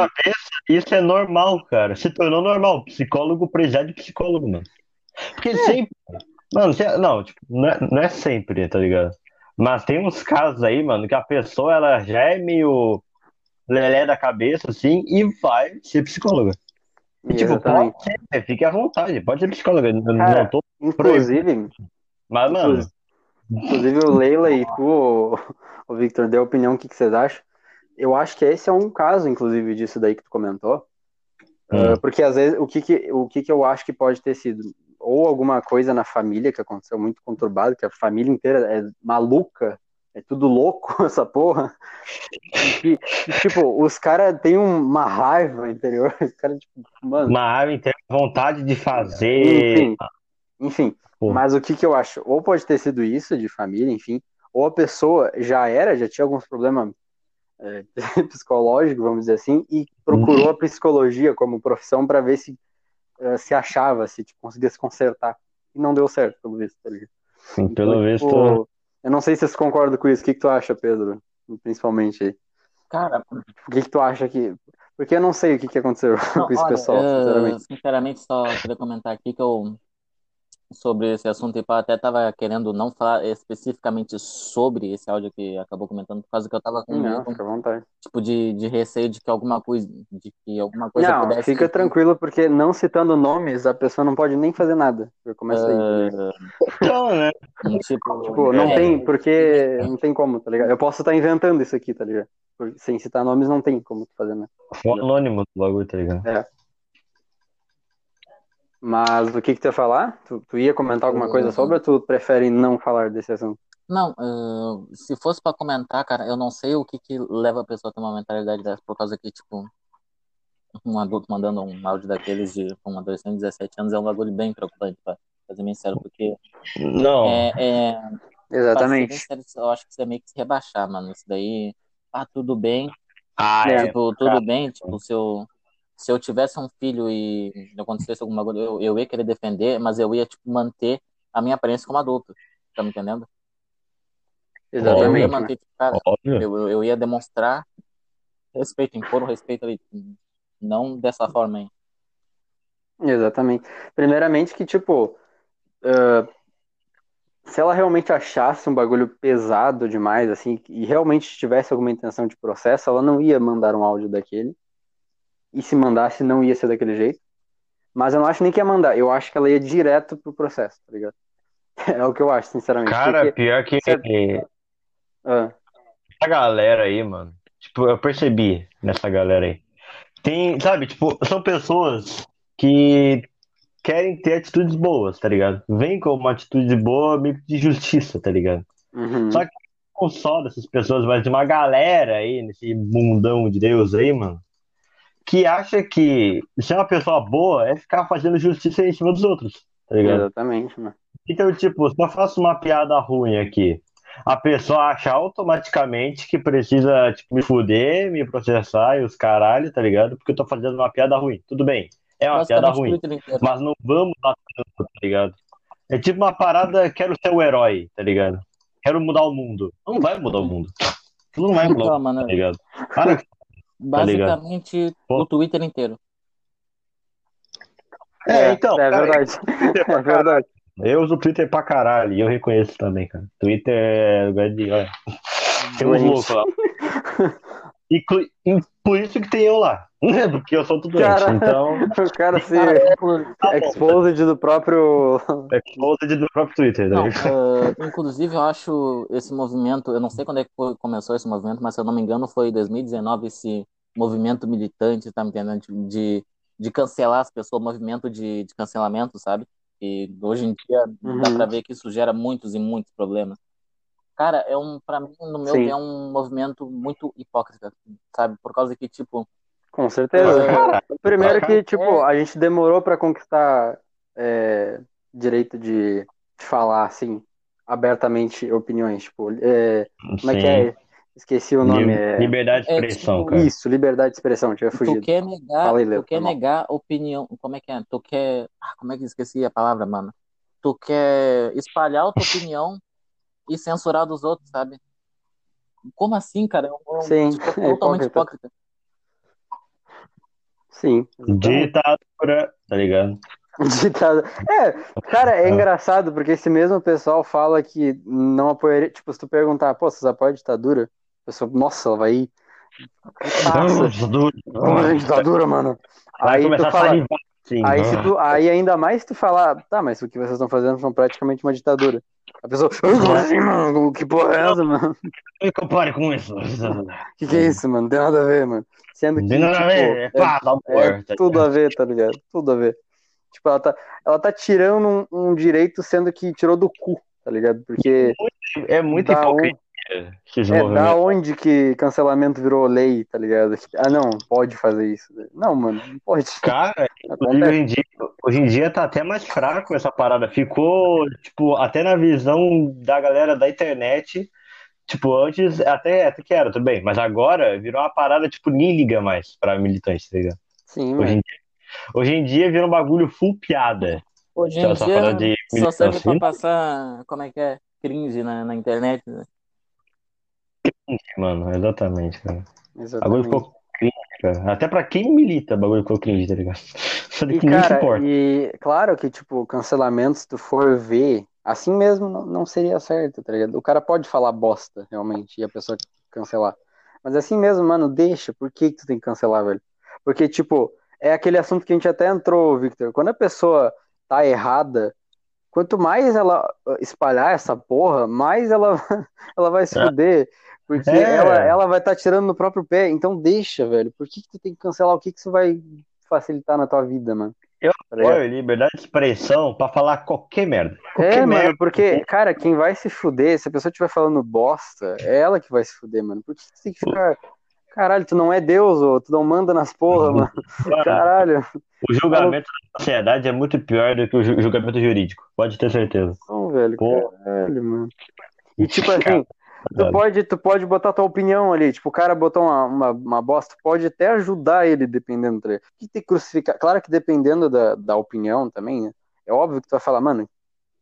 isso é normal, cara. Se tornou normal. Psicólogo precisar de psicólogo, mano. Porque sempre. Mano, não, tipo, não é, não é sempre, tá ligado? Mas tem uns casos aí, mano, que a pessoa ela já é meio lelé da cabeça, assim, e vai ser psicóloga. E, tipo, Exatamente. pode ser, fique à vontade, pode ser psicóloga. Eu Cara, não tô. Inclusive, Mas, mano, Inclusive o Leila e tu, o, o Victor, dê a opinião, o que, que vocês acham? Eu acho que esse é um caso, inclusive, disso daí que tu comentou. Hum. Uh, porque às vezes o que, que, o que, que eu acho que pode ter sido? Ou alguma coisa na família que aconteceu muito conturbado, que a família inteira é maluca, é tudo louco <laughs> essa porra. E e, tipo, os caras têm uma raiva interior. <laughs> Os tipo, mano. uma árvore tem vontade de fazer. Enfim, enfim. Mas o que que eu acho? Ou pode ter sido isso, de família, enfim, ou a pessoa já era, já tinha alguns problemas é, <laughs> psicológicos, vamos dizer assim, e procurou a psicologia como profissão para ver se eh, se achava, se tipo, conseguia se consertar. E não deu certo, pelo visto, tá? Sim, Pelo Então, visto. Eu não sei se vocês concordam com isso. O que que tu acha, Pedro? Principalmente aí. Cara, O que que tu acha que... Porque eu não sei o que que aconteceu não, <laughs> com esse olha, pessoal, eu, sinceramente. sinceramente, só queria comentar aqui que eu, sobre esse assunto, e até tava querendo não falar especificamente sobre esse áudio que acabou comentando, por causa que eu tava com Não, medo, fica à vontade. tipo, de, de receio de que alguma coisa, de que alguma coisa Não, pudesse... fica tranquilo, porque não citando nomes, a pessoa não pode nem fazer nada. Começa aí. tá ligado? Então, né? um <laughs> tipo, Tipo, não é, tem, porque não tem como, tá ligado? Eu posso estar inventando isso aqui, tá ligado? Sem citar nomes, não tem como fazer, né? O anônimo do bagulho, tá ligado? Mas o que que tu ia falar? Tu, tu ia comentar alguma coisa sobre ou tu prefere não falar desse assunto? Não, eh, se fosse pra comentar, cara, eu não sei o que que leva a pessoa a ter uma mentalidade dessa, por causa que, tipo, um adulto mandando um áudio daqueles de um adolescente de 17 anos é um bagulho bem preocupante, pra fazer bem sério, porque Não. é, é, pra ser bem Exatamente. sério, eu acho que você é meio que se rebaixar, mano, isso daí, ah, tudo bem, Ah, É. tipo, tudo bem, tipo, se eu, se eu tivesse um filho e acontecesse alguma coisa, eu, eu ia querer defender, mas eu ia, tipo, manter a minha aparência como adulto, tá me entendendo? Eu ia Exatamente. manter, tipo, cara. Eu, eu ia demonstrar respeito, impor o respeito ali. Não dessa forma aí. Exatamente. Primeiramente que, tipo, ah, se ela realmente achasse um bagulho pesado demais, assim, e realmente tivesse alguma intenção de processo, ela não ia mandar um áudio daquele. E se mandasse, não ia ser daquele jeito. Mas eu não acho nem que ia mandar. Eu acho que ela ia direto pro processo, tá ligado? <laughs> É o que eu acho, sinceramente. Cara, porque... pior que Ah, a galera aí, mano. Tipo, eu percebi nessa galera aí. Tem, sabe, tipo, são pessoas que querem ter atitudes boas, tá ligado? Vem com uma atitude boa, meio que de justiça, tá ligado? uhum. Só que não só dessas pessoas, mas de uma galera aí, nesse mundão de Deus aí, mano, que acha que ser uma pessoa boa é ficar fazendo justiça em cima dos outros, tá ligado? Exatamente, mano. Então, tipo, se eu faço uma piada ruim aqui, a pessoa acha automaticamente que precisa, tipo, me fuder, me processar e os caralho, tá ligado? Porque eu tô fazendo uma piada ruim. Tudo bem, é uma piada ruim, mas não vamos lá tanto, tá ligado? É tipo uma parada, quero ser o herói, tá ligado? Quero mudar o mundo. Não vai mudar o mundo. Tu não vai mudar Não, mundo, mano, tá ligado? Para basicamente Pô. o Twitter inteiro. É, então, É cara, verdade. <laughs> É verdade. Eu uso o Twitter pra caralho e eu reconheço também, cara. Twitter é lugar de. Olha, tem uns Doente. loucos lá. <laughs> E por isso que tem eu lá. <laughs> Porque eu sou tudo doente. Cara. Então, <laughs> O cara se tá exposed do próprio. é <laughs> exposed do próprio Twitter, tá Não, eh, inclusive eu acho esse movimento, eu não sei quando é que foi- começou esse movimento, mas se eu não me engano foi em 2019 esse movimento militante, tá me entendendo? De, de cancelar as pessoas, movimento de, de cancelamento, sabe? E hoje em dia dá Uhum. pra ver que isso gera muitos e muitos problemas. Cara, é um, pra mim, no meu Sim. ver, é um movimento muito hipócrita, sabe? Por causa que, tipo, Com certeza. É. Primeiro que, tipo, É. a gente demorou pra conquistar é, direito de, de falar, assim, abertamente opiniões. Tipo, é, como é que é? Esqueci o nome. É... Liberdade de É, expressão, tipo, cara. Isso, liberdade de expressão, tinha tu fugido. quer negar, tu quer mal. negar opinião, como é que é? Tu quer, ah, como é que eu esqueci a palavra, mano? Tu quer espalhar a tua <laughs> opinião e censurar dos outros, sabe? Como assim, cara? É um, Sim, tipo, é totalmente hipócrita. hipócrita. Sim. Ditadura, tá ligado? <laughs> Ditado. É, cara, é engraçado, porque esse mesmo pessoal fala que não apoiaria. Tipo, se tu perguntar, pô, vocês apoiam a ditadura? A pessoa, nossa, ela vai. Putaça. Ditadura. A ditadura, mano. Vai Aí tu começar a fala. salivar, assim. Aí, se tu, aí ainda mais tu falar, tá, mas o que vocês estão fazendo são praticamente uma ditadura. A pessoa, "Ah, como assim, mano? Que porra é essa, mano? Me compare com isso. <laughs> Que que é isso, mano? Não tem nada a ver, mano. Sendo que, Tem nada a tipo, ver, é amor. É tá tudo a ver, tá ligado? Tudo a ver. Tipo, ela tá, ela tá tirando um, um direito sendo que tirou do cu, tá ligado? Porque É da, on- hipocrisia esses é, da movimentos. onde que cancelamento virou lei, tá ligado? Ah, não, pode fazer isso. Não, mano, não pode. Cara, <laughs> hoje em, dia, hoje em dia tá até mais fraco essa parada. Ficou, tipo, até na visão da galera da internet. Tipo, antes até, até que era, tudo bem. Mas agora virou uma parada, tipo, nem liga mais pra militante, tá ligado? Sim, Hoje em mano. dia, hoje em dia virou um bagulho full piada. Hoje Então, em essa dia só serve pra militância. passar, como é que é? Cringe na, na internet, né? Mano, exatamente, cara. Bagulho Exatamente. ficou cringe, cara. Até pra quem milita, bagulho ficou cringe, tá ligado? <laughs> Só que cara, importa. e claro que, tipo, cancelamento, se tu for ver, assim mesmo não, não seria certo, tá ligado? O cara pode falar bosta, realmente, e a pessoa cancelar. Mas assim mesmo, mano, deixa. Por que que tu tem que cancelar, velho? Porque, tipo, é aquele assunto que a gente até entrou, Victor. Quando a pessoa tá errada, quanto mais ela uh, espalhar essa porra, mais ela, <laughs> ela vai se É. fuder. Porque É. ela, ela vai estar tirando no próprio pé. Então deixa, velho. Por que que tu tem que cancelar? O que que isso vai facilitar na tua vida, mano? Eu Tá apoio liberdade de expressão pra falar qualquer merda. Qualquer É, merda. mano, porque, cara, quem vai se fuder, se a pessoa estiver falando bosta, é ela que vai se fuder, mano. Por que você tem que ficar. Caralho, tu não é Deus, ô, tu não manda nas porra, mano. Caralho. O julgamento da sociedade é muito pior do que o ju- julgamento jurídico. Pode ter certeza. Não, velho, Pô. caralho, mano. E tipo assim, tu pode, tu pode botar tua opinião ali. Tipo, o cara botou uma, uma, uma bosta, tu pode até ajudar ele, dependendo. Tá? Por que tem que crucificar? Claro que dependendo da, da opinião também, né? É óbvio que tu vai falar, mano,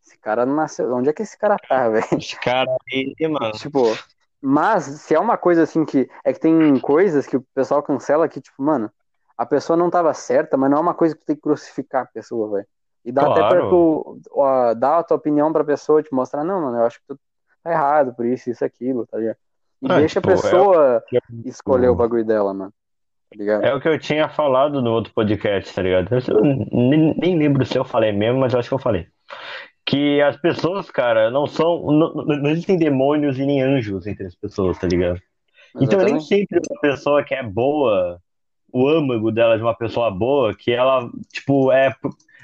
esse cara não nasceu. Onde é que esse cara tá, <laughs> velho? Esse cara aí, mano. Tipo, mas se é uma coisa assim que. É que tem coisas que o pessoal cancela que, tipo, mano, a pessoa não tava certa, mas não é uma coisa que tu tem que crucificar a pessoa, velho. E dá até pra tu ó, dar a tua opinião pra pessoa, te mostrar, não, mano, eu acho que tu tá errado por isso, isso, aquilo, tá ligado? E Ah, deixa tipo, a pessoa é escolher o bagulho dela, mano. Tá? É o que eu tinha falado no outro podcast, tá ligado? Eu nem, nem lembro se eu falei mesmo, mas eu acho que eu falei. Que as pessoas, cara, não são. Não, não- existem demônios e nem anjos entre as pessoas, tá ligado? Então nem sempre uma pessoa que é boa, o âmago dela de uma pessoa boa, que ela, tipo, é,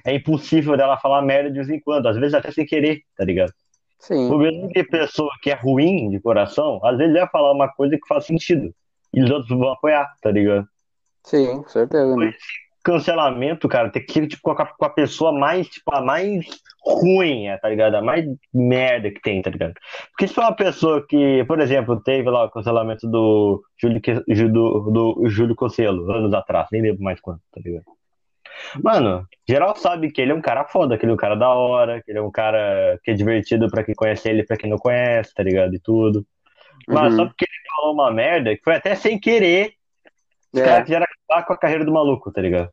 é impossível dela falar merda de vez em quando, às vezes até sem querer, tá ligado? Sim, O mesmo que pessoa que é ruim de coração, às vezes vai falar uma coisa que faz sentido. E os outros vão apoiar, tá ligado? sim, certeza, mano. Cancelamento, cara, tem que ser tipo, com, a, com a pessoa mais, tipo, a mais ruim, é, tá ligado? A mais merda que tem, tá ligado? Porque se for uma pessoa que, por exemplo, teve lá o cancelamento do Júlio, do, do Júlio Cocelo, anos atrás, nem lembro mais quanto, tá ligado? Mano, geral sabe que ele é um cara foda, que ele é um cara da hora, que ele é um cara que é divertido pra quem conhece ele e pra quem não conhece, tá ligado? E tudo. Mas Uhum. só porque ele falou uma merda, que foi até sem querer, os É. caras quiseram acabar com a carreira do maluco, tá ligado?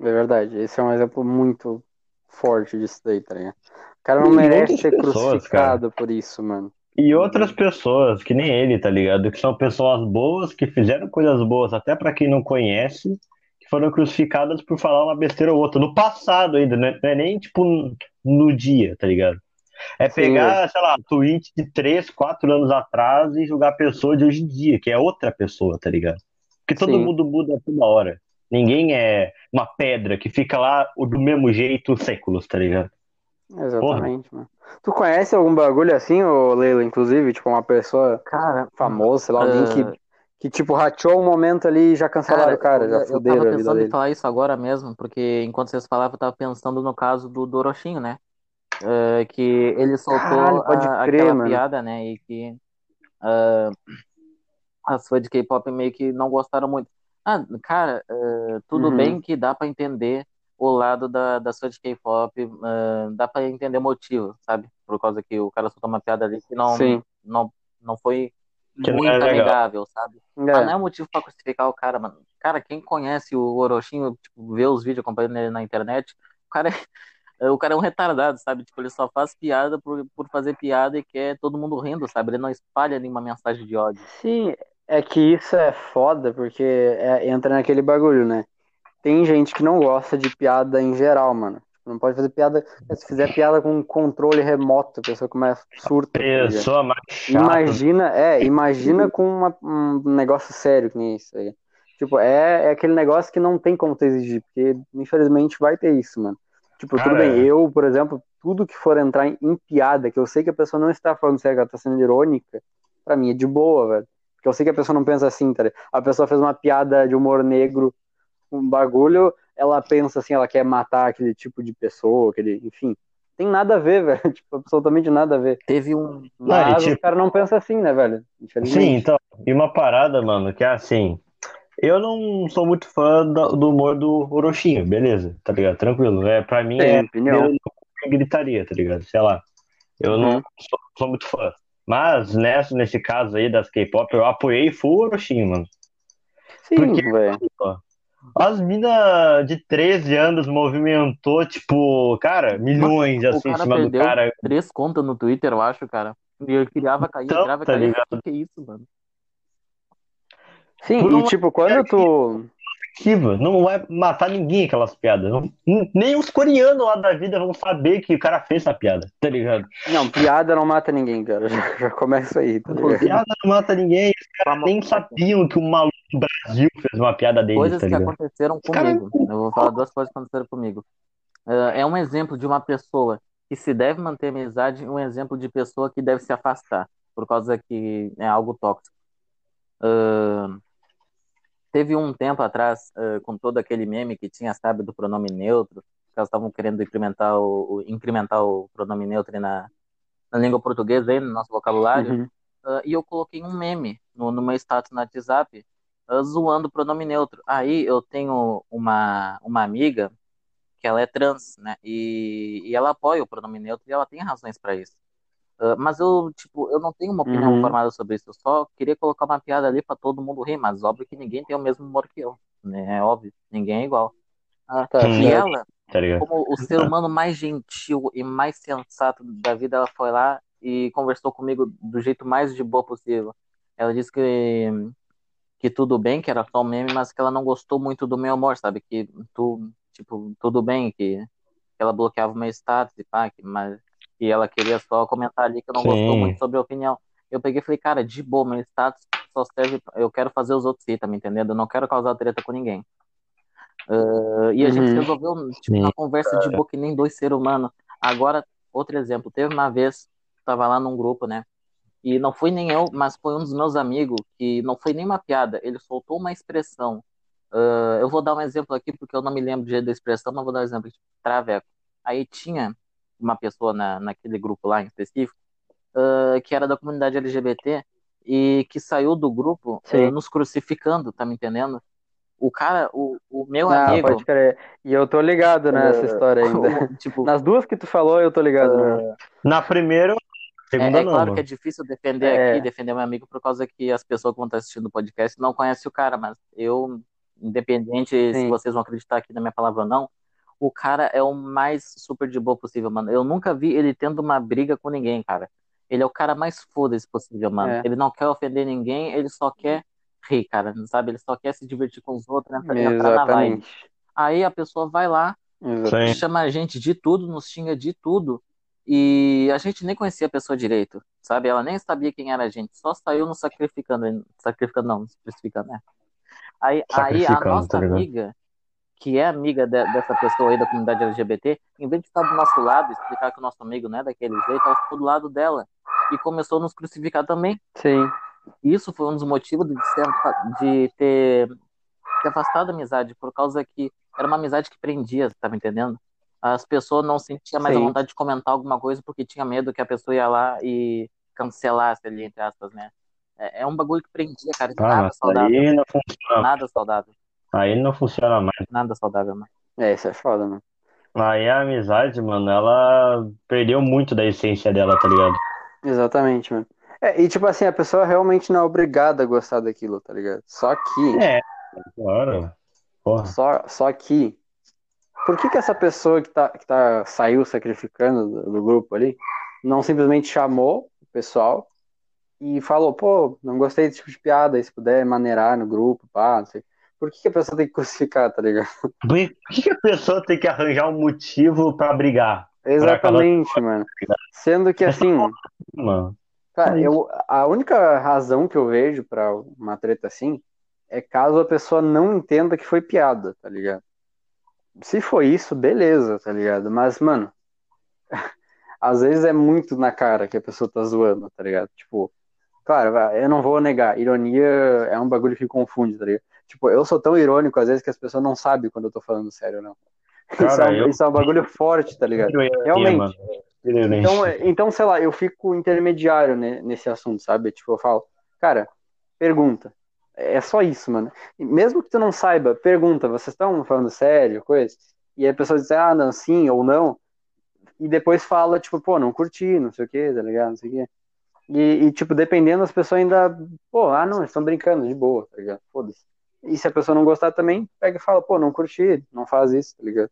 É verdade. Esse é um exemplo muito forte disso daí, tá ligado? O cara não E merece ser pessoas, crucificado por isso, mano. E outras pessoas, que nem ele, tá ligado? Que são pessoas boas, que fizeram coisas boas até pra quem não conhece, que foram crucificadas por falar uma besteira ou outra. No passado ainda, não é, não é nem tipo no dia, tá ligado? É Sim, pegar, sei lá, tweet de 3, 4 anos atrás e julgar a pessoa de hoje em dia, que é outra pessoa, tá ligado? Porque todo Sim. mundo muda toda hora. Ninguém é uma pedra que fica lá do mesmo jeito séculos, tá ligado? Exatamente, mano. Tu conhece algum bagulho assim, ô Leila, inclusive? Tipo, uma pessoa Cara, famosa, sei lá, alguém Ah. que, que tipo, rateou um momento ali e já cancelaram o cara, eu, já eu fuderam tava a vida pensando em falar isso agora mesmo, porque enquanto vocês falavam, eu tava pensando no caso do Dorochinho, né? É, que ele soltou Caralho, pode a- crer, aquela mano. piada, né? E que ah, as fãs de K-pop meio que não gostaram muito. Ah, cara, eh, tudo Uhum. bem que dá pra entender o lado da, das fãs de K-pop, ah, dá pra entender motivo, sabe? Por causa que o cara soltou uma piada ali que não, Sim. não, não foi Que muito é amigável, sabe? Mas não É, é motivo pra crucificar o cara, mano. Cara, quem conhece o Orochinho, tipo, vê os vídeos acompanhando ele na internet, o cara é, <laughs> o cara é um retardado, sabe? Tipo, ele só faz piada por, por fazer piada e quer todo mundo rindo, sabe? Ele não espalha nenhuma mensagem de ódio. sim, é que isso é foda, porque é- entra naquele bagulho, né? Tem gente que não gosta de piada em geral, mano. Não pode fazer piada. Se fizer piada com controle remoto, a pessoa começa surta. tá? Pessoa mais chata. Imagina, é, imagina com uma- um negócio sério que nem isso aí. Tipo, é, é aquele negócio que não tem como tu exigir, porque infelizmente vai ter isso, mano. Tipo, tudo bem, eu, por exemplo, tudo que for entrar em, em piada, que eu sei que a pessoa não está falando sério, ela tá sendo irônica, pra mim é de boa, velho. Porque eu sei que a pessoa não pensa assim, tá ligado? A pessoa fez uma piada de humor negro, um bagulho, ela pensa assim, ela quer matar aquele tipo de pessoa, aquele, enfim. Tem nada a ver, <laughs> velho. Tipo, absolutamente nada a ver. Teve um. Mas os tipo- caras não pensam assim, né, velho? Sim, então, e uma parada, mano, que é assim. Eu não sou muito fã do humor do Orochinho, beleza, tá ligado? Tranquilo. É, pra mim Tem é opinião. gritaria, tá ligado? Sei lá. Eu não Uhum. sou, sou muito fã. Mas nessa, nesse caso aí das K-pop, eu apoiei full Orochinho, mano. Sim, Porque- velho. As minas de 13 anos movimentou, tipo, cara, milhões O assim em cara cima do cara. três contas no Twitter, eu acho, cara. E ele criava, caía, Então, criava, tá caía. ligado? O que é isso, mano? Sim, Por e tipo, quando tu. Ofensiva, não vai matar ninguém aquelas piadas. Não- nem os coreanos lá da vida vão saber que o cara fez essa piada, tá ligado? Não, piada não mata ninguém, cara. Já, já começa aí, tá ligado? Piada não mata ninguém, os caras nem sabiam que o maluco do Brasil fez uma piada deles, Coisas tá que aconteceram cara- comigo. Eu vou falar duas coisas que aconteceram comigo. É é um exemplo de uma pessoa que se deve manter amizade e um exemplo de pessoa que deve se afastar, por causa que é algo tóxico. Ahn, teve um tempo atrás, ah, com todo aquele meme que tinha, sabe, do pronome neutro, que elas estavam querendo incrementar o, o- incrementar o pronome neutro na, na língua portuguesa, aí, no nosso vocabulário. Uhum. Ah, e eu coloquei um meme no, no meu status no WhatsApp ah, zoando o pronome neutro. Aí eu tenho uma, uma amiga que ela é trans, né? E, e ela apoia o pronome neutro e ela tem razões para isso. Ah, mas eu, tipo, eu não tenho uma opinião Uhum. formada sobre isso. Eu só queria colocar uma piada ali para todo mundo rir, mas óbvio que ninguém tem o mesmo humor que eu, né? É óbvio, ninguém é igual. Ah, Tá e ela tá como o ser humano mais gentil e mais sensato da vida, ela foi lá e conversou comigo do jeito mais de boa possível. Ela disse que, que tudo bem, que era só um meme, mas que ela não gostou muito do meu humor, sabe? Que tu, tipo, tudo bem, que ela bloqueava o meu status e pá, que, mas que ela queria só comentar ali que eu não Sim. gostou muito sobre a opinião. Eu peguei e falei, cara, de boa, meu status só serve. Eu quero fazer os outros rir, tá me entendendo? Eu não quero causar treta com ninguém. Ah, e a gente Uhum. resolveu, tipo, uma conversa de boa que nem dois seres humanos. Agora, outro exemplo, teve uma vez, tava lá num grupo, né? E não foi nem eu, mas foi um dos meus amigos, que não foi nem uma piada, ele soltou uma expressão. Ah, eu vou dar um exemplo aqui, porque eu não me lembro do jeito da expressão, mas vou dar um exemplo, tipo, traveco. Aí tinha uma pessoa na, naquele grupo lá em específico, ah, que era da comunidade LGBT, e que saiu do grupo Sim. nos crucificando, tá me entendendo? O cara, o, o meu Ah, amigo. pode crer. E eu tô ligado nessa eh, história <laughs> ainda. tipo, Nas duas que tu falou, eu tô ligado. né? Na primeira, É, segunda é claro que é difícil defender É. aqui, defender meu amigo, por causa que as pessoas que vão estar assistindo o podcast não conhecem o cara, mas eu, independente se Sim. vocês vão acreditar aqui na minha palavra ou não, o cara é o mais super de boa possível, mano. Eu nunca vi ele tendo uma briga com ninguém, cara. Ele é o cara mais foda-se possível, mano. É. Ele não quer ofender ninguém, ele só quer rir, cara, sabe? Ele só quer se divertir com os outros, entrar, entrar na vibe. Exatamente. Aí a pessoa vai lá. Sim. chama a gente de tudo, nos xinga de tudo. E a gente nem conhecia a pessoa direito, sabe? Ela nem sabia quem era a gente, só saiu nos sacrificando, sacrificando não, nos crucificando, né? Aí, aí a Sacrificando, nossa tá ligado? amiga, que é amiga de- dessa pessoa aí da comunidade LGBT, em vez de estar do nosso lado, explicar que o nosso amigo não é daquele jeito, ela ficou do lado dela e começou a nos crucificar também. Sim. Isso foi um dos motivos de, ser, de ter, ter afastado a amizade, por causa que era uma amizade que prendia, tá me entendendo? As pessoas não sentiam mais a Sim. vontade de comentar alguma coisa porque tinha medo que a pessoa ia lá e cancelasse ali, entre aspas, né? É, é um bagulho que prendia, cara. Ah, nada saudável. Nada saudável. Aí não funciona mais. Nada saudável, mano. É, isso é foda, mano. Aí a amizade, mano, ela perdeu muito da essência dela, tá ligado? Exatamente, mano. É, e tipo assim, a pessoa realmente não é obrigada a gostar daquilo, tá ligado? Só que, É, claro. Porra. só, só que, por que que essa pessoa que tá, que tá, saiu sacrificando do, do grupo ali, não simplesmente chamou o pessoal e falou, pô, não gostei desse tipo de piada, se puder maneirar no grupo, pá, não sei. Por que que a pessoa tem que crucificar, tá ligado? Por que que a pessoa tem que arranjar um motivo pra brigar? Exatamente, mano. Sendo que assim, Mano, Cara, eu, a única razão que eu vejo pra uma treta assim é caso a pessoa não entenda que foi piada, tá ligado? Se foi isso, beleza, tá ligado? Mas, mano, <laughs> às vezes é muito na cara que a pessoa tá zoando, tá ligado? Tipo, claro, eu não vou negar, ironia é um bagulho que confunde, tá ligado? Tipo, eu sou tão irônico às vezes que as pessoas não sabem quando eu tô falando sério não. <laughs> isso, Cara, é um, eu- isso é um bagulho <laughs> forte, tá ligado? Realmente. mano. Ironia. Então, então, sei lá, eu fico intermediário ne- nesse assunto, sabe? Tipo, eu falo, cara, pergunta. É só isso, mano. Mesmo que tu não saiba, pergunta, vocês estão falando sério, coisa? E aí a pessoa diz, ah, não, sim ou não. E depois fala, tipo, pô, não curti, não sei o que, tá ligado? Não sei o quê. E, e, tipo, dependendo, as pessoas ainda, pô, ah, não, eles estão brincando, de boa, tá ligado? Foda-se. E se a pessoa não gostar também, pega e fala, pô, não curti, não faz isso, tá ligado?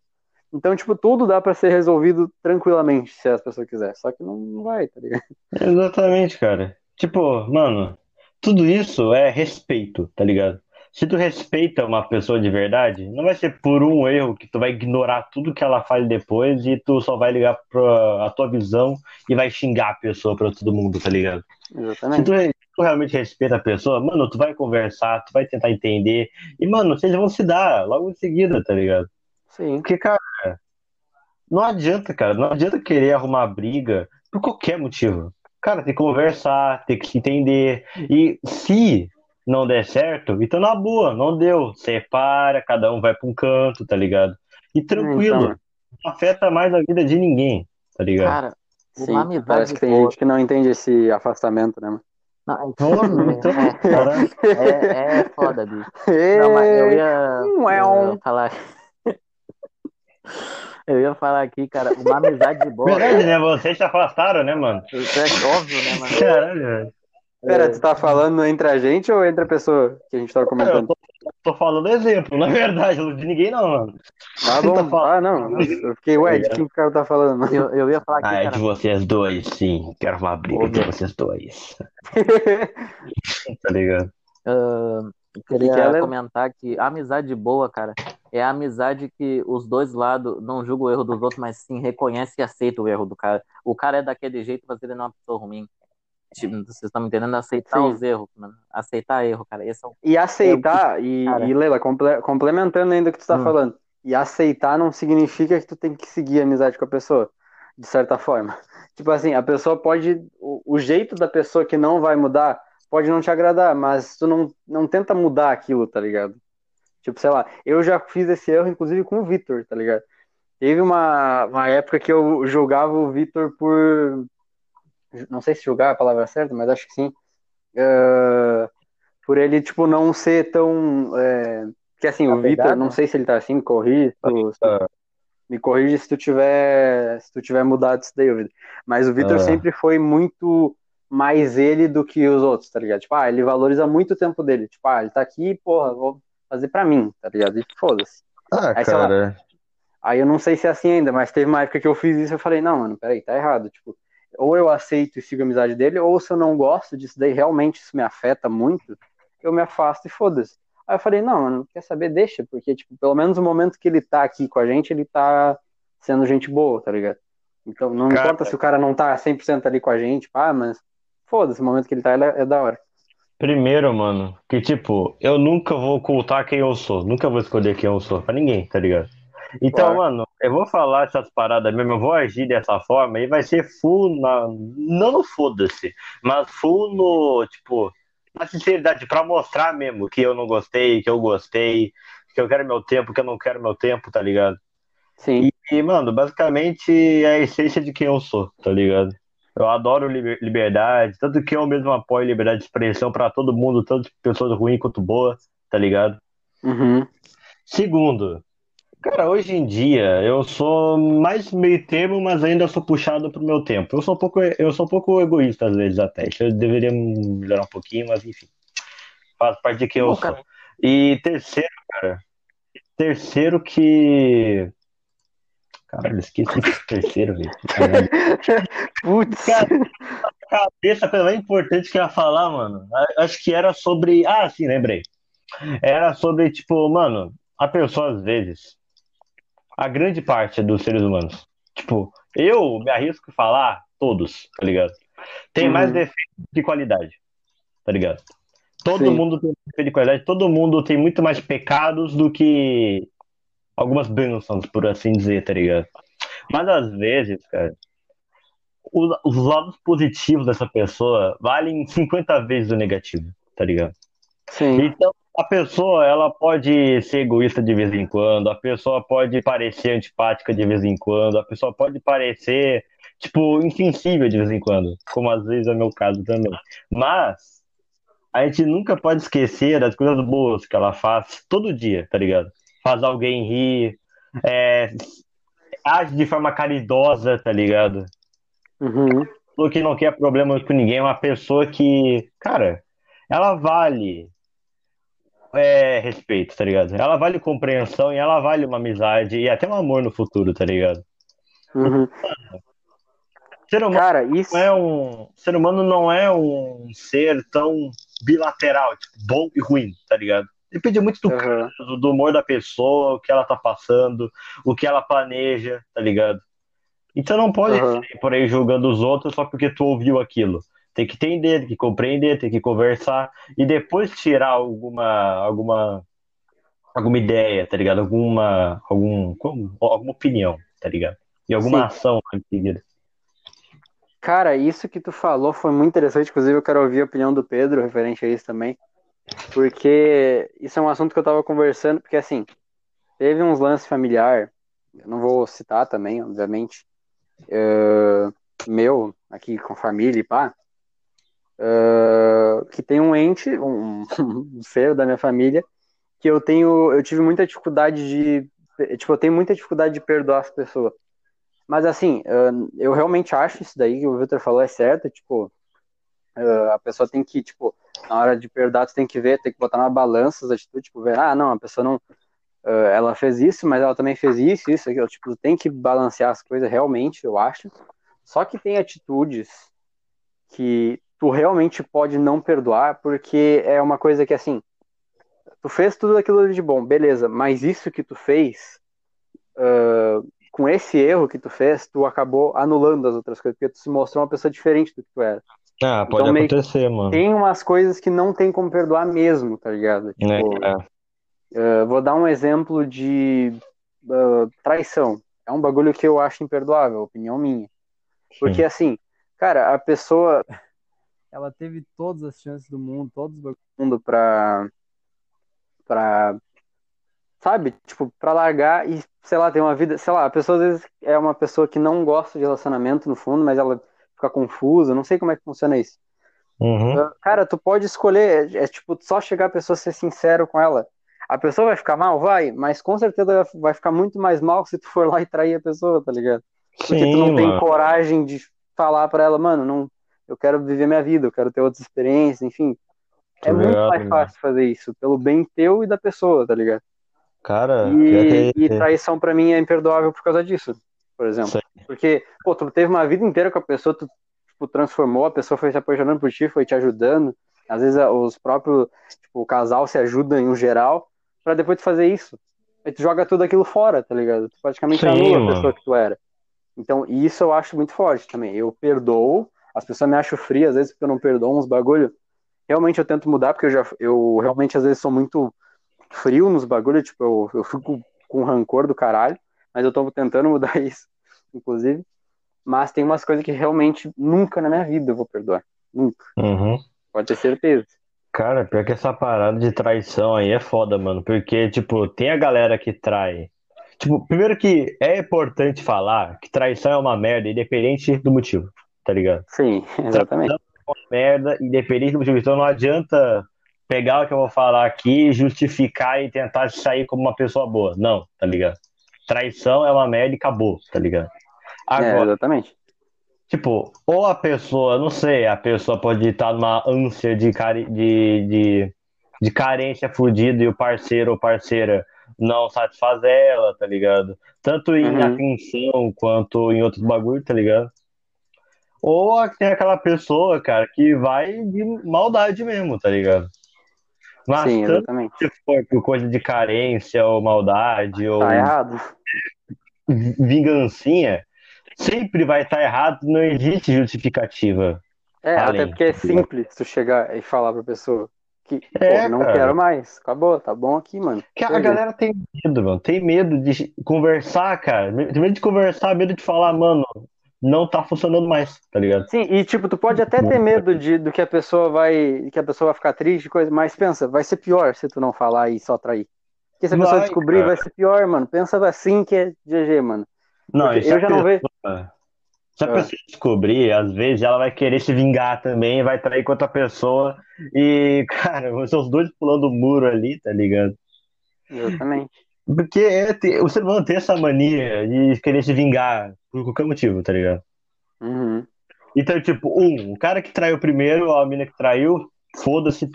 Então, tipo, tudo dá pra ser resolvido tranquilamente, se as pessoas quiserem. Só que não, não vai, tá ligado? Exatamente, cara. Tipo, mano, tudo isso é respeito, tá ligado? Se tu respeita uma pessoa de verdade, não vai ser por um erro que tu vai ignorar tudo que ela fale depois e tu só vai ligar pra a tua visão e vai xingar a pessoa pra todo mundo, tá ligado? Exatamente. se tu realmente respeita a pessoa, mano, tu vai conversar, tu vai tentar entender e, mano, vocês vão se dar logo em seguida, tá ligado? Sim. Porque, cara, não adianta, cara, não adianta querer arrumar briga por qualquer motivo. Cara, tem que conversar, tem que se entender. E se não der certo, então na boa, não deu. Separa, cada um vai pra um canto, tá ligado? E tranquilo, Então, não afeta mais a vida de ninguém, tá ligado? Cara, sim. Parece que tem boa. gente que não entende esse afastamento, né, mano? Não, Porra, <laughs> então, é, caralho. é, é foda, bicho. Não, mas eu ia, eu ia falar. <laughs> Eu ia falar aqui, cara, uma amizade boa. Verdade, né? Vocês se afastaram, né, mano? Isso é óbvio, né, mano? Caralho, velho. Pera, tu tá falando entre a gente ou entre a pessoa que a gente tava Eu comentando? Tô falando exemplo, <laughs> na verdade, de ninguém não, mano. Tá bom, ah, não. Eu fiquei, ué, de quem o cara tá falando? Eu, eu ia falar que. Ah, é cara, de vocês dois, sim. Quero uma briga Ô, entre meu. vocês dois. <laughs> Tá ligado? eu queria ela- comentar que a amizade boa, cara, é a amizade que os dois lados não julgam o erro dos outros, mas sim reconhece e aceita o erro do cara. O cara é daquele jeito, mas ele não é uma pessoa ruim. Tipo, vocês estão me entendendo? Aceitar Sim. os erros, mano. Aceitar erro, cara. Esse é o E aceitar, e, Cara. e Leila, comple- complementando ainda o que tu tá Hum. falando, e aceitar não significa que tu tem que seguir a amizade com a pessoa, de certa forma. <laughs> Tipo assim, a pessoa pode, o, o jeito da pessoa que não vai mudar pode não te agradar, mas tu não, não tenta mudar aquilo, tá ligado? Tipo, sei lá, eu já fiz esse erro, inclusive, com o Vitor, tá ligado? Teve uma, uma época que eu julgava o Vitor por. Não sei se julgar é a palavra certa, mas acho que sim. Eh, por ele, tipo, não ser tão. É... Que assim, o? Vitor, não sei se ele tá assim, me corrige. tu- tu- Me corrige se tu tiver, se tu tiver mudado isso daí, Vitor. Mas o Vitor Ah. sempre foi muito mais ele do que os outros, tá ligado? Tipo, ah, ele valoriza muito o tempo dele. Tipo, ah, ele tá aqui, porra, vou fazer pra mim, tá ligado? E foda-se. Ah, Aí, sei lá, cara. Aí eu não sei se é assim ainda, mas teve uma época que eu fiz isso e eu falei, não, mano, peraí, tá errado. Tipo, ou eu aceito e sigo a amizade dele, ou se eu não gosto disso daí, realmente isso me afeta muito, eu me afasto e foda-se. Aí eu falei, não, mano, quer saber, deixa, porque, tipo, pelo menos o momento que ele tá aqui com a gente, ele tá sendo gente boa, tá ligado? Então, não Cara. importa se o cara não tá 100% ali com a gente, pá, mas foda-se, o momento que ele tá, ele é, é da hora. Primeiro, mano, que tipo, eu nunca vou ocultar quem eu sou. Nunca vou esconder quem eu sou pra ninguém, tá ligado? Então, Claro. mano, eu vou falar essas paradas mesmo, eu vou agir dessa forma e vai ser full na. Não no foda-se, mas full no, tipo, na sinceridade, pra mostrar mesmo que eu não gostei, que eu gostei, que eu quero meu tempo, que eu não quero meu tempo, tá ligado? Sim, E, mano, basicamente é a essência de quem eu sou, tá ligado? Eu adoro liber- liberdade, tanto que eu mesmo apoio liberdade de expressão pra todo mundo, tanto pessoas ruins quanto boas, tá ligado? uhum, Segundo, cara, hoje em dia eu sou mais meio termo, mas ainda sou puxado pro meu tempo. Eu sou um pouco, eu sou um pouco egoísta às vezes até. Eu deveria melhorar um pouquinho, mas enfim. Faz parte de quem eu Bom, sou. cara. E terceiro, cara. Terceiro que. Caralho, esqueci do terceiro, velho. <laughs> Putz, Cara, cabeça, a coisa mais importante que eu ia falar, mano. Acho que era sobre. Ah, sim, lembrei. Era sobre, tipo, mano, a pessoa às vezes. A grande parte dos seres humanos. Tipo, eu me arrisco a falar, todos, tá ligado? Tem Uhum. mais defeito que qualidade, tá ligado? Todo Sim. mundo tem defeito de qualidade, todo mundo tem muito mais pecados do que algumas bênçãos, por assim dizer, tá ligado? Mas às vezes, cara, os lados positivos dessa pessoa valem 50 vezes o negativo, tá ligado? sim, Então, a pessoa, ela pode ser egoísta de vez em quando, a pessoa pode parecer antipática de vez em quando, a pessoa pode parecer, tipo, insensível de vez em quando, como às vezes é meu caso também. Mas, a gente nunca pode esquecer das coisas boas que ela faz todo dia, tá ligado? Faz alguém rir, é, age de forma caridosa, tá ligado? uhum, pessoa que não quer problemas com ninguém, é uma pessoa que, cara, ela vale é, respeito, tá ligado? Ela vale compreensão e ela vale uma amizade e até um amor no futuro, tá ligado? uhum. Ser humano Cara, isso. não é um, ser humano não é um ser tão bilateral, tipo, bom e ruim, tá ligado? Depende muito do, Aham. do, do humor da pessoa, o que ela tá passando, o que ela planeja, tá ligado? Então não pode sair por aí julgando os outros só porque tu ouviu aquilo. Tem que entender, tem que compreender, tem que conversar e depois tirar alguma alguma alguma ideia, tá ligado? Alguma algum como- alguma opinião, tá ligado? E alguma Sim. ação em seguida. Cara, isso que tu falou foi muito interessante. Inclusive, eu quero ouvir a opinião do Pedro referente a isso também. Porque isso é um assunto que eu tava conversando. Porque, assim, teve uns lances familiar. Eu não vou citar também, obviamente. eh, meu, aqui com família e pá. Eh, que tem um ente, um, <laughs> um ser da minha família, que eu tenho. Eu tive muita dificuldade de. Tipo, eu tenho muita dificuldade de perdoar as pessoas. Mas assim, eh, eu realmente acho isso daí que o Victor falou é certo, tipo, eh, a pessoa tem que, tipo, na hora de perdoar, tu tem que ver, tem que botar na balança as atitudes, tipo, ver, ah, não, a pessoa não. Uh, ela fez isso, mas ela também fez isso, isso, aquilo. Tipo, tem que balancear as coisas realmente, eu acho. Só que tem atitudes que tu realmente pode não perdoar, porque é uma coisa que, assim, tu fez tudo aquilo de bom, beleza, mas isso que tu fez, uh, com esse erro que tu fez, tu acabou anulando as outras coisas, porque tu se mostrou uma pessoa diferente do que tu era. Ah, pode Então, acontecer, mano. Tem umas coisas que não tem como perdoar mesmo, tá ligado? Tipo, É, uh, vou dar um exemplo de uh, traição. É um bagulho que eu acho imperdoável, opinião minha. Porque, assim, cara, a pessoa. Ela teve todas as chances do mundo, todos os mundo pra. pra. Sabe? Tipo, pra largar e, sei lá, ter uma vida. Sei lá, a pessoa às vezes é uma pessoa que não gosta de relacionamento no fundo, mas ela fica confusa. Não sei como é que funciona isso. Uhum. Uh, Cara, tu pode escolher, é, é tipo só chegar a pessoa ser sincero com ela. A pessoa vai ficar mal? Vai, mas com certeza vai ficar muito mais mal se tu for lá e trair a pessoa, tá ligado? Porque tu não Sim, tem mano. coragem de falar pra ela, mano, não, eu quero viver minha vida, eu quero ter outras experiências, enfim. É muito mais fácil fazer isso, pelo bem teu e da pessoa, tá ligado? Cara, E, que e traição pra mim é imperdoável por causa disso, por exemplo. Sei. Porque, pô, tu teve uma vida inteira com a pessoa, tu tipo, transformou, a pessoa foi se apaixonando por ti, foi te ajudando. Às vezes a- os próprios, tipo, o casal se ajuda em um geral, pra depois tu fazer isso. Aí tu joga tudo aquilo fora, tá ligado? Tu praticamente Sim, anula a mano. pessoa que tu era. Então, isso eu acho muito forte também. Eu perdoo, as pessoas me acham frio, às vezes porque eu não perdoo uns bagulho. Realmente eu tento mudar, porque eu já, eu realmente às vezes sou muito frio nos bagulhos, tipo, eu, eu fico com rancor do caralho, mas eu tô tentando <laughs> mudar isso, inclusive. Mas tem umas coisas que realmente nunca na minha vida eu vou perdoar. Nunca. Uhum. Pode ter certeza. Cara, pior que essa parada de traição aí é foda, mano. Porque, tipo, tem a galera que trai. Tipo, primeiro que é importante falar que traição é uma merda, independente do motivo, tá ligado? Sim, <laughs> exatamente. Traição é uma merda, independente do motivo. Então não adianta pegar o que eu vou falar aqui, justificar e tentar sair como uma pessoa boa. Não, tá ligado? Traição é uma merda e acabou, tá ligado? É, Agora, exatamente. Tipo, ou a pessoa, não sei, a pessoa pode estar numa ânsia de, de, de, de carência fudida e o parceiro ou parceira não satisfaz ela, tá ligado? Tanto em Uhum. atenção quanto em outros bagulho, tá ligado? Ou tem aquela pessoa, cara, que vai de maldade mesmo, tá ligado? Mas Sim, exatamente. se for por coisa de carência ou maldade ou Tá errado. vingancinha, sempre vai estar errado, não existe justificativa. É, Além, até porque é tá ligado? simples tu chegar e falar pra pessoa que, É, pô, não cara. quero mais. Acabou, tá bom aqui, mano. Que a galera tem medo, mano. Tem medo de conversar, cara. Tem medo de conversar, medo de falar, mano, não tá funcionando mais, tá ligado? Sim, e tipo, tu pode até ter medo de, do que a pessoa vai. que a pessoa vai ficar triste, coisa, mas pensa, vai ser pior se tu não falar e só trair. Porque se a pessoa Vai, descobrir, cara. vai ser pior, mano. Pensa assim que é GG, mano. Não, eu já não vejo. pessoa- Se a Ah. pessoa descobrir, às vezes ela vai querer se vingar também, vai trair com outra pessoa. E, <laughs> cara, vão ser os dois pulando o muro ali, tá ligado? Exatamente. Porque é, o ser humano tem essa mania de querer se vingar por qualquer motivo, tá ligado? Uhum. Então, tipo, um, o cara que traiu primeiro, a mina que traiu, foda-se,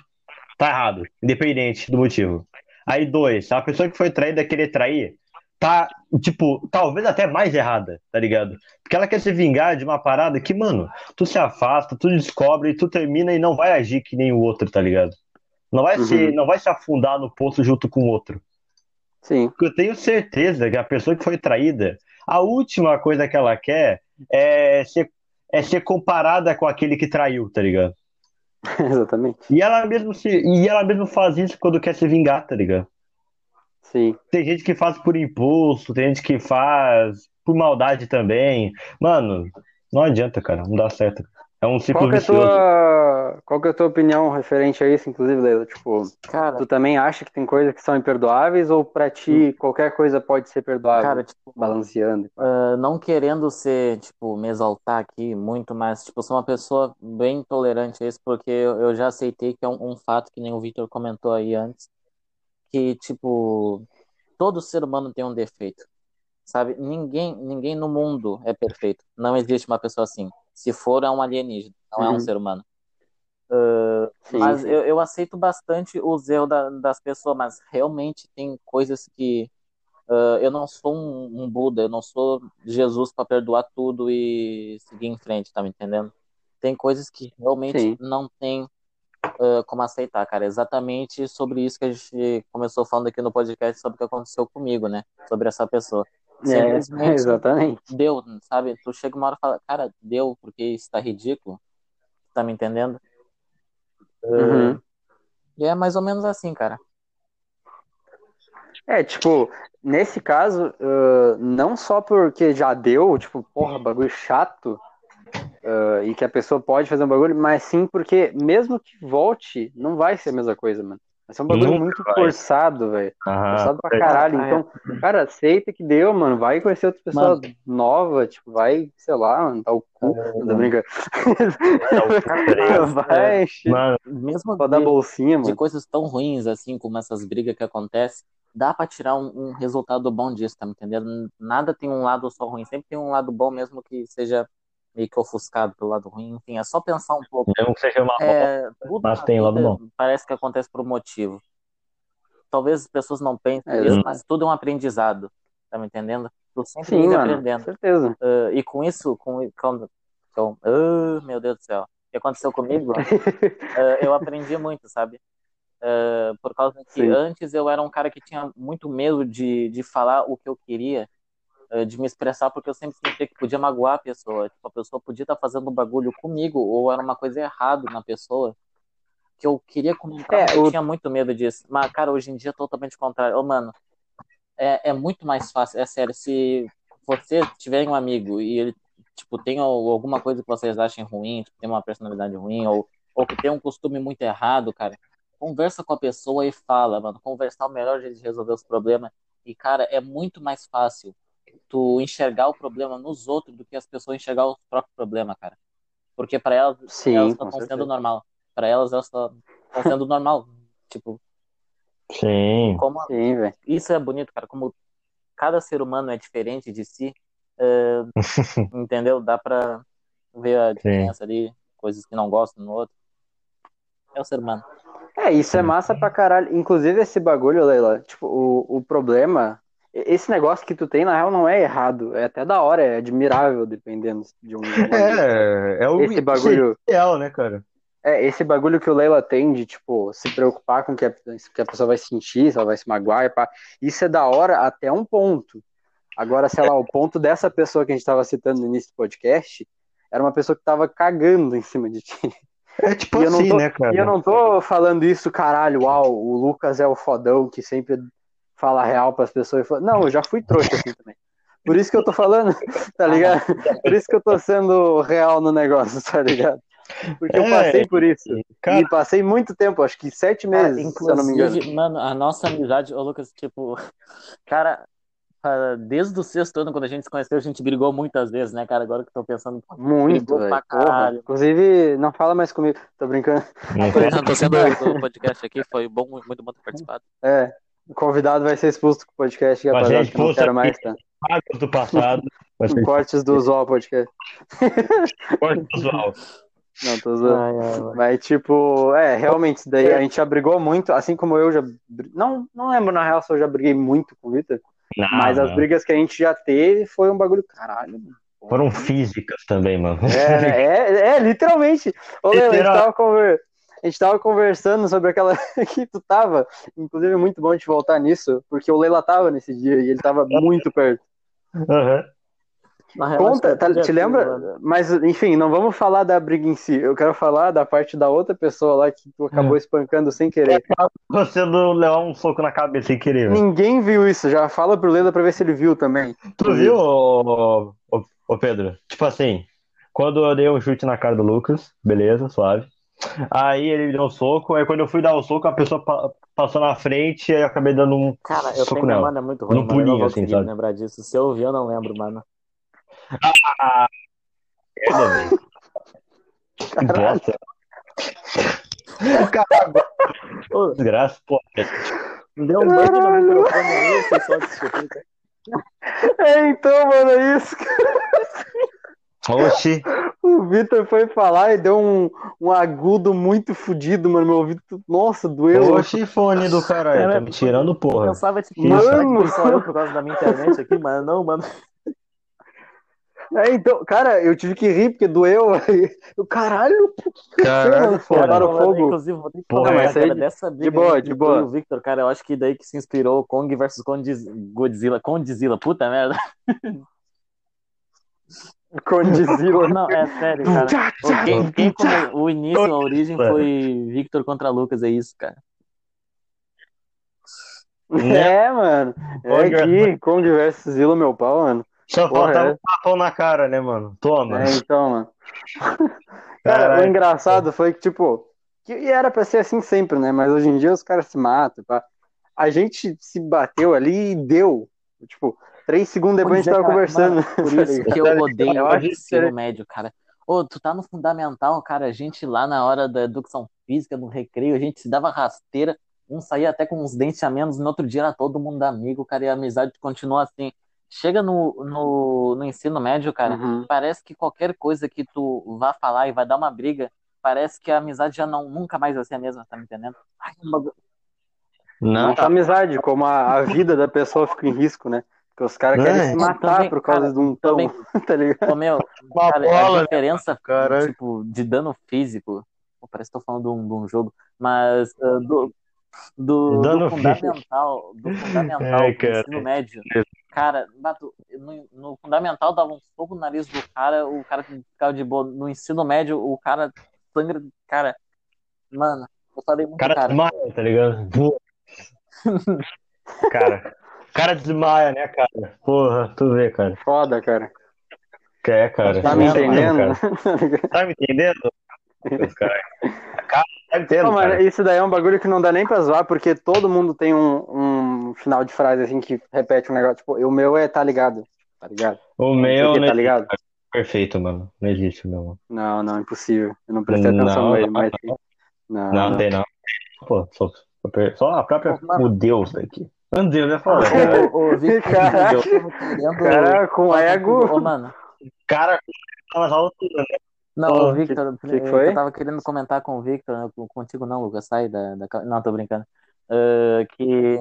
tá errado, independente do motivo. Aí, dois, a pessoa que foi traída querer trair, tá, tipo, talvez até mais errada, tá ligado? Porque ela quer se vingar de uma parada que, mano, tu se afasta, tu descobre, tu termina e não vai agir que nem o outro, tá ligado? Não vai, Uhum. se, não vai se afundar no poço junto com o outro. Sim, Porque eu tenho certeza que a pessoa que foi traída, a última coisa que ela quer é ser, é ser comparada com aquele que traiu, tá ligado? <laughs> exatamente. E ela mesmo se, e ela mesmo faz isso quando quer se vingar, tá ligado? Sim. Tem gente que faz por impulso, tem gente que faz por maldade também. Mano, não adianta, cara, não dá certo. É um ciclo Qual que, é a vicioso. tua, qual que é a tua opinião referente a isso, inclusive, Leila? Tipo, Cara, tu também acha que tem coisas que são imperdoáveis ou pra ti qualquer coisa pode ser perdoável? cara, tipo, balanceando. ah, não querendo ser, tipo, me exaltar aqui muito, mas, tipo, sou uma pessoa bem tolerante a isso, porque eu, eu já aceitei que é um, um fato que nem o Victor comentou aí antes, que, tipo, todo ser humano tem um defeito, sabe? Ninguém, ninguém no mundo é perfeito. Não existe uma pessoa assim. Se for, é um alienígena, não é um Uhum. ser humano. Uh, Sim, mas sim. eu, eu aceito bastante os erros da- das pessoas, mas realmente tem coisas que uh, eu não sou um, um Buda, eu não sou Jesus para perdoar tudo e seguir em frente, tá me entendendo? Tem coisas que realmente Sim. não tem uh, como aceitar, cara. Exatamente sobre isso que a gente começou falando aqui no podcast sobre o que aconteceu comigo, né? Sobre essa pessoa. É, <laughs> exatamente. deu, sabe? Tu chega uma hora e fala, cara, deu, porque isso tá ridículo. Tá me entendendo? Uhum. E é mais ou menos assim, cara. É, tipo, nesse caso, ah, não só porque já deu, tipo, porra, bagulho chato, ah, e que a pessoa pode fazer um bagulho, mas sim porque mesmo que volte, não vai ser a mesma coisa, mano. Vai ser um bagulho Nunca muito vai. forçado, velho. Forçado pra caralho. É. Então, cara, aceita que deu, mano. Vai conhecer outra pessoa nova, tipo, vai, sei lá, mano, dar o cu. Não tô brincando. vai encher, Mano, Mesmo só dar de, bolsinha, de mano. coisas tão ruins assim como essas brigas que acontecem, dá pra tirar um, um resultado bom disso, tá me entendendo? Nada tem um lado só ruim, sempre tem um lado bom, mesmo que seja meio que ofuscado pelo lado ruim. Enfim, é só pensar um pouco. mesmo que seja uma É, Mas tem lado bom. Parece que acontece por um motivo. Talvez as pessoas não pensem É, isso, exato. mas tudo é um aprendizado, tá me entendendo? Tu sempre Sim, mano, com aprendendo. certeza. Uh, e com isso, com, com, com uh, meu Deus do céu, o que aconteceu comigo, uh, <laughs> eu aprendi muito, sabe? Uh, por causa que Sim. antes eu era um cara que tinha muito medo de, de falar o que eu queria, de me expressar, porque eu sempre sentia que podia magoar a pessoa. Tipo, a pessoa podia estar fazendo um bagulho comigo, ou era uma coisa errada na pessoa, que eu queria comentar, É, eu o- tinha muito medo disso. Mas, cara, hoje em dia é totalmente contrário. Ô, mano, é, é muito mais fácil, é sério, se você tiver um amigo e ele, tipo, tem al- alguma coisa que vocês achem ruim, tipo, tem uma personalidade ruim, ou, ou que tem um costume muito errado, cara, conversa com a pessoa e fala, mano, conversar é o melhor jeito de resolver os problemas, e, cara, é muito mais fácil tu enxergar o problema nos outros do que as pessoas enxergar o próprio problema, cara, porque pra elas, Sim, elas estão sendo normal, pra elas, elas estão sendo normal, <laughs> tipo, Sim. como Sim, isso é bonito, cara, como cada ser humano é diferente de si, é, <laughs> entendeu? Dá pra ver a diferença ali, coisas que não gostam no outro. É o ser humano. É, isso é massa pra caralho. Inclusive, esse bagulho, Leila, tipo, o, o problema. Esse negócio que tu tem, na real, não é errado. É até da hora, é admirável, dependendo de um. <laughs> É, é o Esse bagulho. ideal, né, cara? É, esse bagulho que o Leila tem de, tipo, se preocupar com o que a, que a pessoa vai sentir, se ela vai se magoar, pá. Isso é da hora até um ponto. Agora, sei lá, o ponto dessa pessoa que a gente tava citando no início do podcast era uma pessoa que tava cagando em cima de ti. É tipo eu não assim, tô- né, cara? E eu não tô falando isso, caralho, uau, o Lucas é o fodão que sempre fala real pras pessoas. e fala- Não, eu já fui trouxa assim também. Por isso que eu tô falando, <laughs> tá ligado? Por isso que eu tô sendo real no negócio, tá ligado? Porque eu É, passei por isso. Cara, E passei muito tempo, acho que sete meses, se eu não me engano. mano, a nossa amizade, ô Lucas, tipo, <laughs> cara, ah, desde o sexto ano, quando a gente se conheceu, a gente brigou muitas vezes, né, cara? Agora que eu tô pensando, Muito, pra caralho. Inclusive, não fala mais comigo, tô brincando. não tô sendo <laughs> do podcast aqui, foi bom, muito bom ter participado. É, o convidado vai ser expulso do podcast, Vai ser rapaziada, que não expulso mais, tá? do passado. Vai ser <laughs> Cortes do Usual Podcast. <laughs> forte visual. Não, tô zoando. Ai, ai, ai. Mas, tipo, é, realmente, isso daí a gente já brigou muito, assim como eu já. Não, não lembro, na real, se eu já briguei muito com o Vitor, Não, mas as não. brigas que a gente já teve foi um bagulho, caralho, mano. Foram físicas também, mano. É, é, é, literalmente. Ô, Leila, a gente tava, conver... a gente tava conversando sobre aquela <laughs> que tu tava. Inclusive, é muito bom a gente voltar nisso, porque o Leila tava nesse dia e ele tava muito perto. Aham. Na real, acho que Conta, é tá- te assim, lembra? mano. Mas, enfim, não vamos falar da briga em si. Eu quero falar da parte da outra pessoa lá que tu acabou espancando sem querer. Você não levar um soco na cabeça sem querer, velho. Ninguém viu isso. Já fala pro Leila pra ver se ele viu também. Tu viu, ô, ô, ô, Pedro? Tipo assim, quando eu dei um chute na cara do Lucas, beleza, suave. Aí ele me deu um soco, aí quando eu fui dar o soco, a pessoa pa- passou na frente e aí eu acabei dando um Cara, eu soco tenho nela. memória muito ruim, No mano. Eu não pulinho, assim, sabe? lembrar disso. Se eu ouvir, eu não lembro, mano. Velho. <laughs> Que bosta. Cara desgraça, pô. deu um bug no microfone aí, vocês só desculpa. É, então, mano, é isso. Oxi. <laughs> O Vitor foi falar e deu um, um agudo muito fudido, mano. Meu ouvido, nossa, doeu. Oxi, fone do caralho. É, Tá me tirando, Eu porra. pensava, tipo, Mano. será que foi só eu por causa da minha internet aqui, mano? Não, mano. <laughs> É, então, cara, eu tive que rir porque doeu. <laughs> Eu, caralho, Caralho, botaram Mano, fogo. Inclusive, vou ter que Porra, falar, mas cara, aí- dessa briga boa, de boa. tu e o Victor, cara, eu acho que daí que se inspirou Kong versus Godzilla. Condzilla, puta merda. <laughs> Condizila. Não, é sério, cara. Tchá, O, tchá. quem, quem come- o início, a origem foi Victor contra Lucas, é isso, cara. <laughs> É, mano. É aqui, Kong versus Zilla, meu pau, mano. Só Porra, faltava é. um tapão na cara, né, mano? Toma. É, então, mano. <laughs> Cara, o Caralho. engraçado foi que, tipo, que e era pra ser assim sempre, né? Mas hoje em dia os caras se matam, pá. A gente se bateu ali e deu. Tipo, três segundos depois a gente tava Cara, conversando. mano, por <laughs> tá isso ligado? que eu odeio Eu o que ensino médio, cara. Ô, tu tá no fundamental, cara, a gente lá na hora da educação física, no recreio, a gente se dava rasteira, um saía até com uns dentes a menos, no outro dia era todo mundo amigo, cara, e a amizade continua assim. Chega no, no, no ensino médio, cara, Uhum. parece que qualquer coisa que tu vá falar e vai dar uma briga, parece que a amizade já não, nunca mais vai ser a mesma, tá me entendendo? Ai, um bagulho- Não, Não só amizade, como a, a vida da pessoa fica em risco, né? Porque os caras É. querem se matar Também, por causa cara, de um pão, também- <laughs> tá ligado? Meu, Uma cara, bola, a né, diferença, Caralho. tipo, de dano físico, pô, parece que tô falando de um, de um jogo, mas ah, do, do, Dano do fundamental, do <laughs> fundamental pro cara. ensino médio, cara, no, no fundamental dava um fogo no nariz do cara, o cara ficava de boa, no ensino médio o cara sangra, cara, mano, eu falei muito, cara cara, desmaia, tá ligado? <laughs> cara, cara desmaia, né, cara? Porra, tu vê, cara. Foda, cara. Que é, cara. Tá me entendendo? Cara. <laughs> Tá me entendendo? Os cara. Tá entendendo, Não, mas cara. isso daí é um bagulho que não dá nem pra zoar, porque todo mundo tem um, um final de frase assim que repete um negócio. Tipo, o meu é tá ligado. Tá ligado? O meu não tá ligado? Perfeito, mano. Não existe, meu. mano. Não, não, impossível. Eu não prestei atenção Não, nele, mas. Não, Não, não. tem não. Pô, só, só a própria. Pô. O Deus daqui. É foda, cara. o, o Victor, Caraca. eu tava querendo- Cara, com ego. Ô, mano, Cara, alturas, né? Não, Ô, o Victor, que- que eu- foi? eu tava querendo comentar com o Victor, né, com- contigo não, Lucas, sai da, da... Não, tô brincando. Ah, que,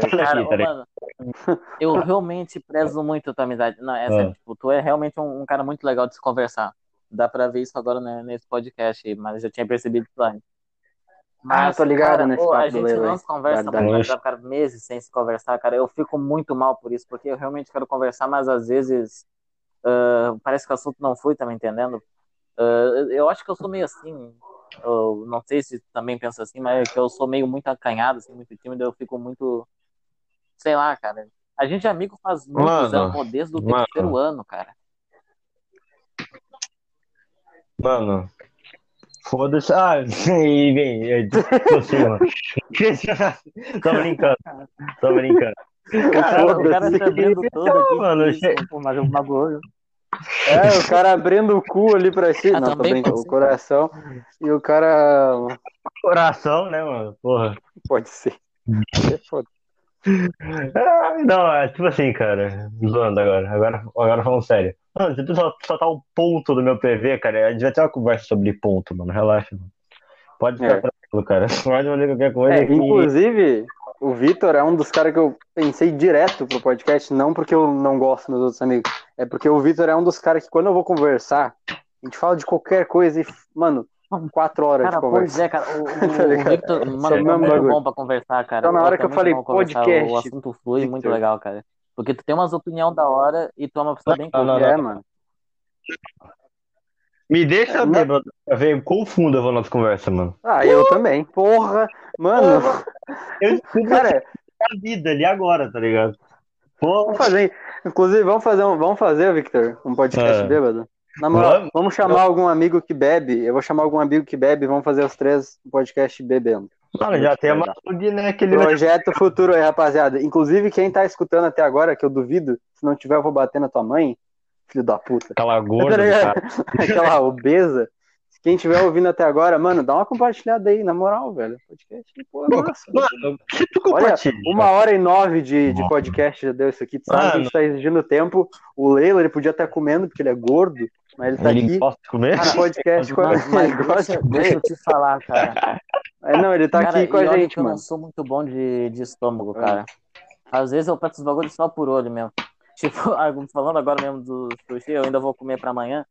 daqui, cara, ô, mano, eu realmente prezo muito a tua amizade. Não, é Ah. tipo, tu é realmente um, um cara muito legal de se conversar. Dá pra ver isso agora né, nesse podcast, aí, mas eu já tinha percebido isso antes. Ah, tô ligado cara, nesse pô, a gente Lele não se conversa Verdade. muito, vai ficar meses sem se conversar, cara. Eu fico muito mal por isso, porque eu realmente quero conversar, mas às vezes ah, parece que o assunto não foi, tá me entendendo? Ah, eu acho que eu sou meio assim. eu não sei se também pensa assim, mas é que eu sou meio muito acanhado, assim, muito tímido, eu fico muito. Sei lá, cara. A gente é amigo faz muitos Mano, anos, pô, desde o mano. terceiro ano, cara. Mano. Foda-se. Ah, <laughs> e vem. eu- mano. <laughs> Tô brincando. Tô brincando. Cara, o cara foda-se. tá abrindo todo aqui. mano, isso, che- pô, mas magoou. É, o cara abrindo o cu ali pra ti. Ah, não, tô brincando. O coração. E o cara. Coração, né, mano? Porra. Pode ser. <laughs> É foda. Ah, não, é tipo assim, cara. Zoando agora. Agora, agora falando sério. Mano, se tu só, só tá o ponto do meu PV, cara, a gente vai ter uma conversa sobre ponto, mano. Relaxa, mano. Pode ficar É. tranquilo, cara. <laughs> Pode fazer qualquer coisa É, que. inclusive, o Vitor é um dos caras que eu pensei direto pro podcast, não porque eu não gosto dos outros amigos, é porque o Vitor é um dos caras que quando eu vou conversar, a gente fala de qualquer coisa e, mano, quatro horas Cara, de pois conversa. é, cara. O, o, <laughs> Tá o? Victor, mano, é é muito bagulho. bom pra conversar, cara. Então, na hora é que eu falei podcast, O assunto flui Victor. muito legal, cara. Porque tu tem umas opiniões da hora e tu é uma pessoa bem Não, não, culta. É, mano. Me deixa Não. bêbado. Vem, confunda a nossa conversa, mano. Ah, eu também. Porra, mano, Eu descubro cara, a vida ali agora, tá ligado? Pô, vamos fazer. Inclusive, vamos fazer, um, vamos fazer, Victor, um podcast É. bêbado. Na moral, Vamos. vamos chamar algum amigo que bebe. Eu vou chamar algum amigo que bebe e vamos fazer os três um podcast bebendo. mano, já tem uma né? Aquele Projeto futuro aí, rapaziada. Inclusive, quem tá escutando até agora, que eu duvido, se não tiver, eu vou bater na tua mãe, filho da puta. aquela <laughs> Tá gorda. <laughs> Aquela obesa. Quem estiver ouvindo até agora, mano, dá uma compartilhada aí, na moral, velho. Podcast, pô, é massa. Mano, se tu Olha, compartilha. uma hora e nove de, de podcast já deu isso aqui. Tu sabe que a Mano. gente tá exigindo tempo. O Leila, ele podia estar comendo, porque ele é gordo, mas ele tá ele aqui gosta de comer? no podcast com a gosta deixa, de deixa eu te falar, cara. É, não, ele tá cara, aqui com a gente, que eu mano. não sou muito bom de, de estômago, É. cara. Às vezes eu peço os bagulhos só por olho mesmo. <laughs> Tipo, ah, falando agora mesmo do sushi, eu ainda vou comer pra amanhã.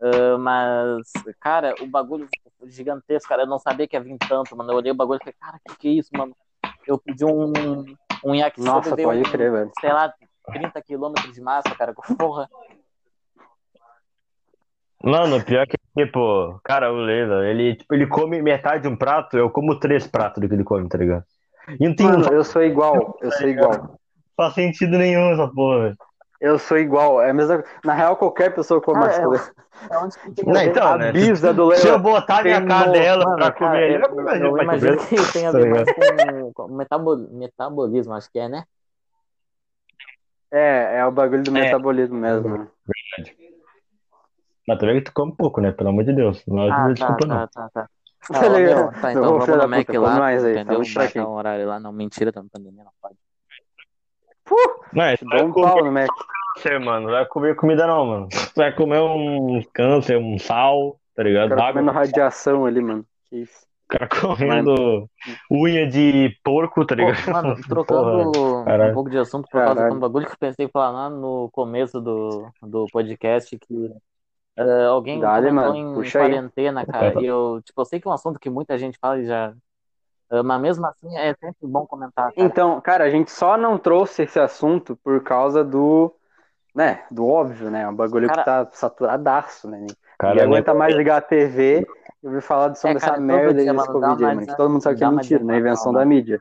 Ah, mas, cara, o bagulho gigantesco, cara. Eu não sabia que ia vir tanto, mano. Eu olhei o bagulho e falei, cara, que que é isso, mano? Eu pedi um, um yakisoba Nossa, pode um, crer, velho. sei lá, 30 quilômetros de massa, cara. <laughs> Porra. Mano, pior que, tipo, cara, o Leila, ele, tipo, ele come metade de um prato, eu como três pratos do que ele come, tá ligado? E não tem Mano, não eu sou igual, eu sou igual. faz sentido nenhum essa porra, velho. Eu sou igual. É a mesma... Na real, qualquer pessoa come Cara, mais é- eu. É onde Não, então, A né? bisa do Se eu Leila. botar minha cadela Mano, pra cara, comer, ele eu, eu vai imagino comer. que tem a Tá ver mais com, com metabol- metabolismo, acho que é, né? É, é o bagulho do É. metabolismo mesmo. né? Mas que tu come pouco, né? Pelo amor de Deus. Não é Ah, tá, desculpa, não. tá, tá, <laughs> tá. Tá Ah, ligado? meu, tá, então Não, filho vamos no Mac puta, lá, mais aí, tá entendeu? fraquinho. Marcar um horário lá. Não, mentira, tá na pandemia, não pode. Não, é, um comer pau no Mac. câncer, mano. Não vai comer comida, não, mano. Tu vai comer um câncer, um sal, tá ligado? Água. comendo radiação ali, mano. Que isso. O cara comendo unha de porco, tá Pô, ligado? mano, <laughs> trocando um caralho. pouco de assunto por causa de um bagulho que eu pensei em falar lá no começo do, do podcast, que eh, alguém Dale, comentou mano, em puxa aí. quarentena, cara, e eu, tipo, eu sei que é um assunto que muita gente fala e já... eh, mas mesmo assim, é sempre bom comentar, cara. Então, cara, a gente só não trouxe esse assunto por causa do, né, do óbvio, né? É um bagulho que tá saturadaço, né? Cara, Ninguém aguenta mais ligar a TV e ouvir falar sobre É, cara, essa merda dia, aí desse mano, Covid aí, mano. Que todo mundo sabe que é mentira, né? desanimada, Invenção mano. da mídia.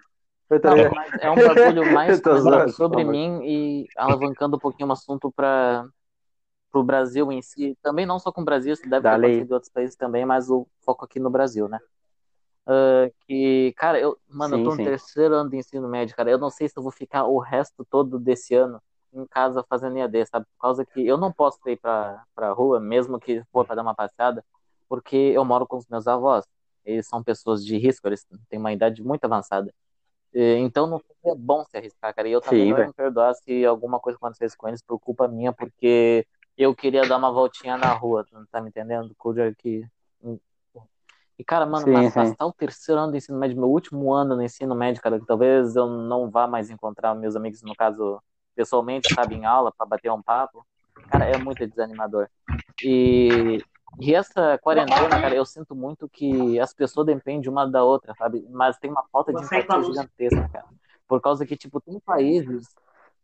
Não, é um bagulho <laughs> mais sobre mim e alavancando um pouquinho o assunto para o Brasil em si. Também não só com o Brasil, isso deve ter Dale aí. acontecido em outros países também, mas o foco aqui no Brasil, né? Ah, que, cara, eu, mano, eu tô Sim, no sim. terceiro ano de ensino médio, cara. Eu não sei se eu vou ficar o resto todo desse ano em casa fazendo EAD, sabe? Por causa que eu não posso ir pra, pra rua, mesmo que for pra dar uma passeada, porque eu moro com os meus avós. Eles são pessoas de risco, eles têm uma idade muito avançada. Então não seria bom se arriscar, cara. E eu também Sim, não ia me perdoar se alguma coisa acontecesse com eles por culpa minha, porque eu queria dar uma voltinha na rua, tu não tá me entendendo? Cuja que. E, cara, mano, Sim, mas sim. passar o terceiro ano do ensino médio, meu último ano no ensino médio, cara, que talvez eu não vá mais encontrar meus amigos, no caso, pessoalmente, sabe, em aula, pra bater um papo, cara, é muito desanimador. E, e essa quarentena, cara, eu sinto muito que as pessoas dependem uma da outra, sabe? Mas tem uma falta de empatia gigantesca, cara. Por causa que, tipo, tem países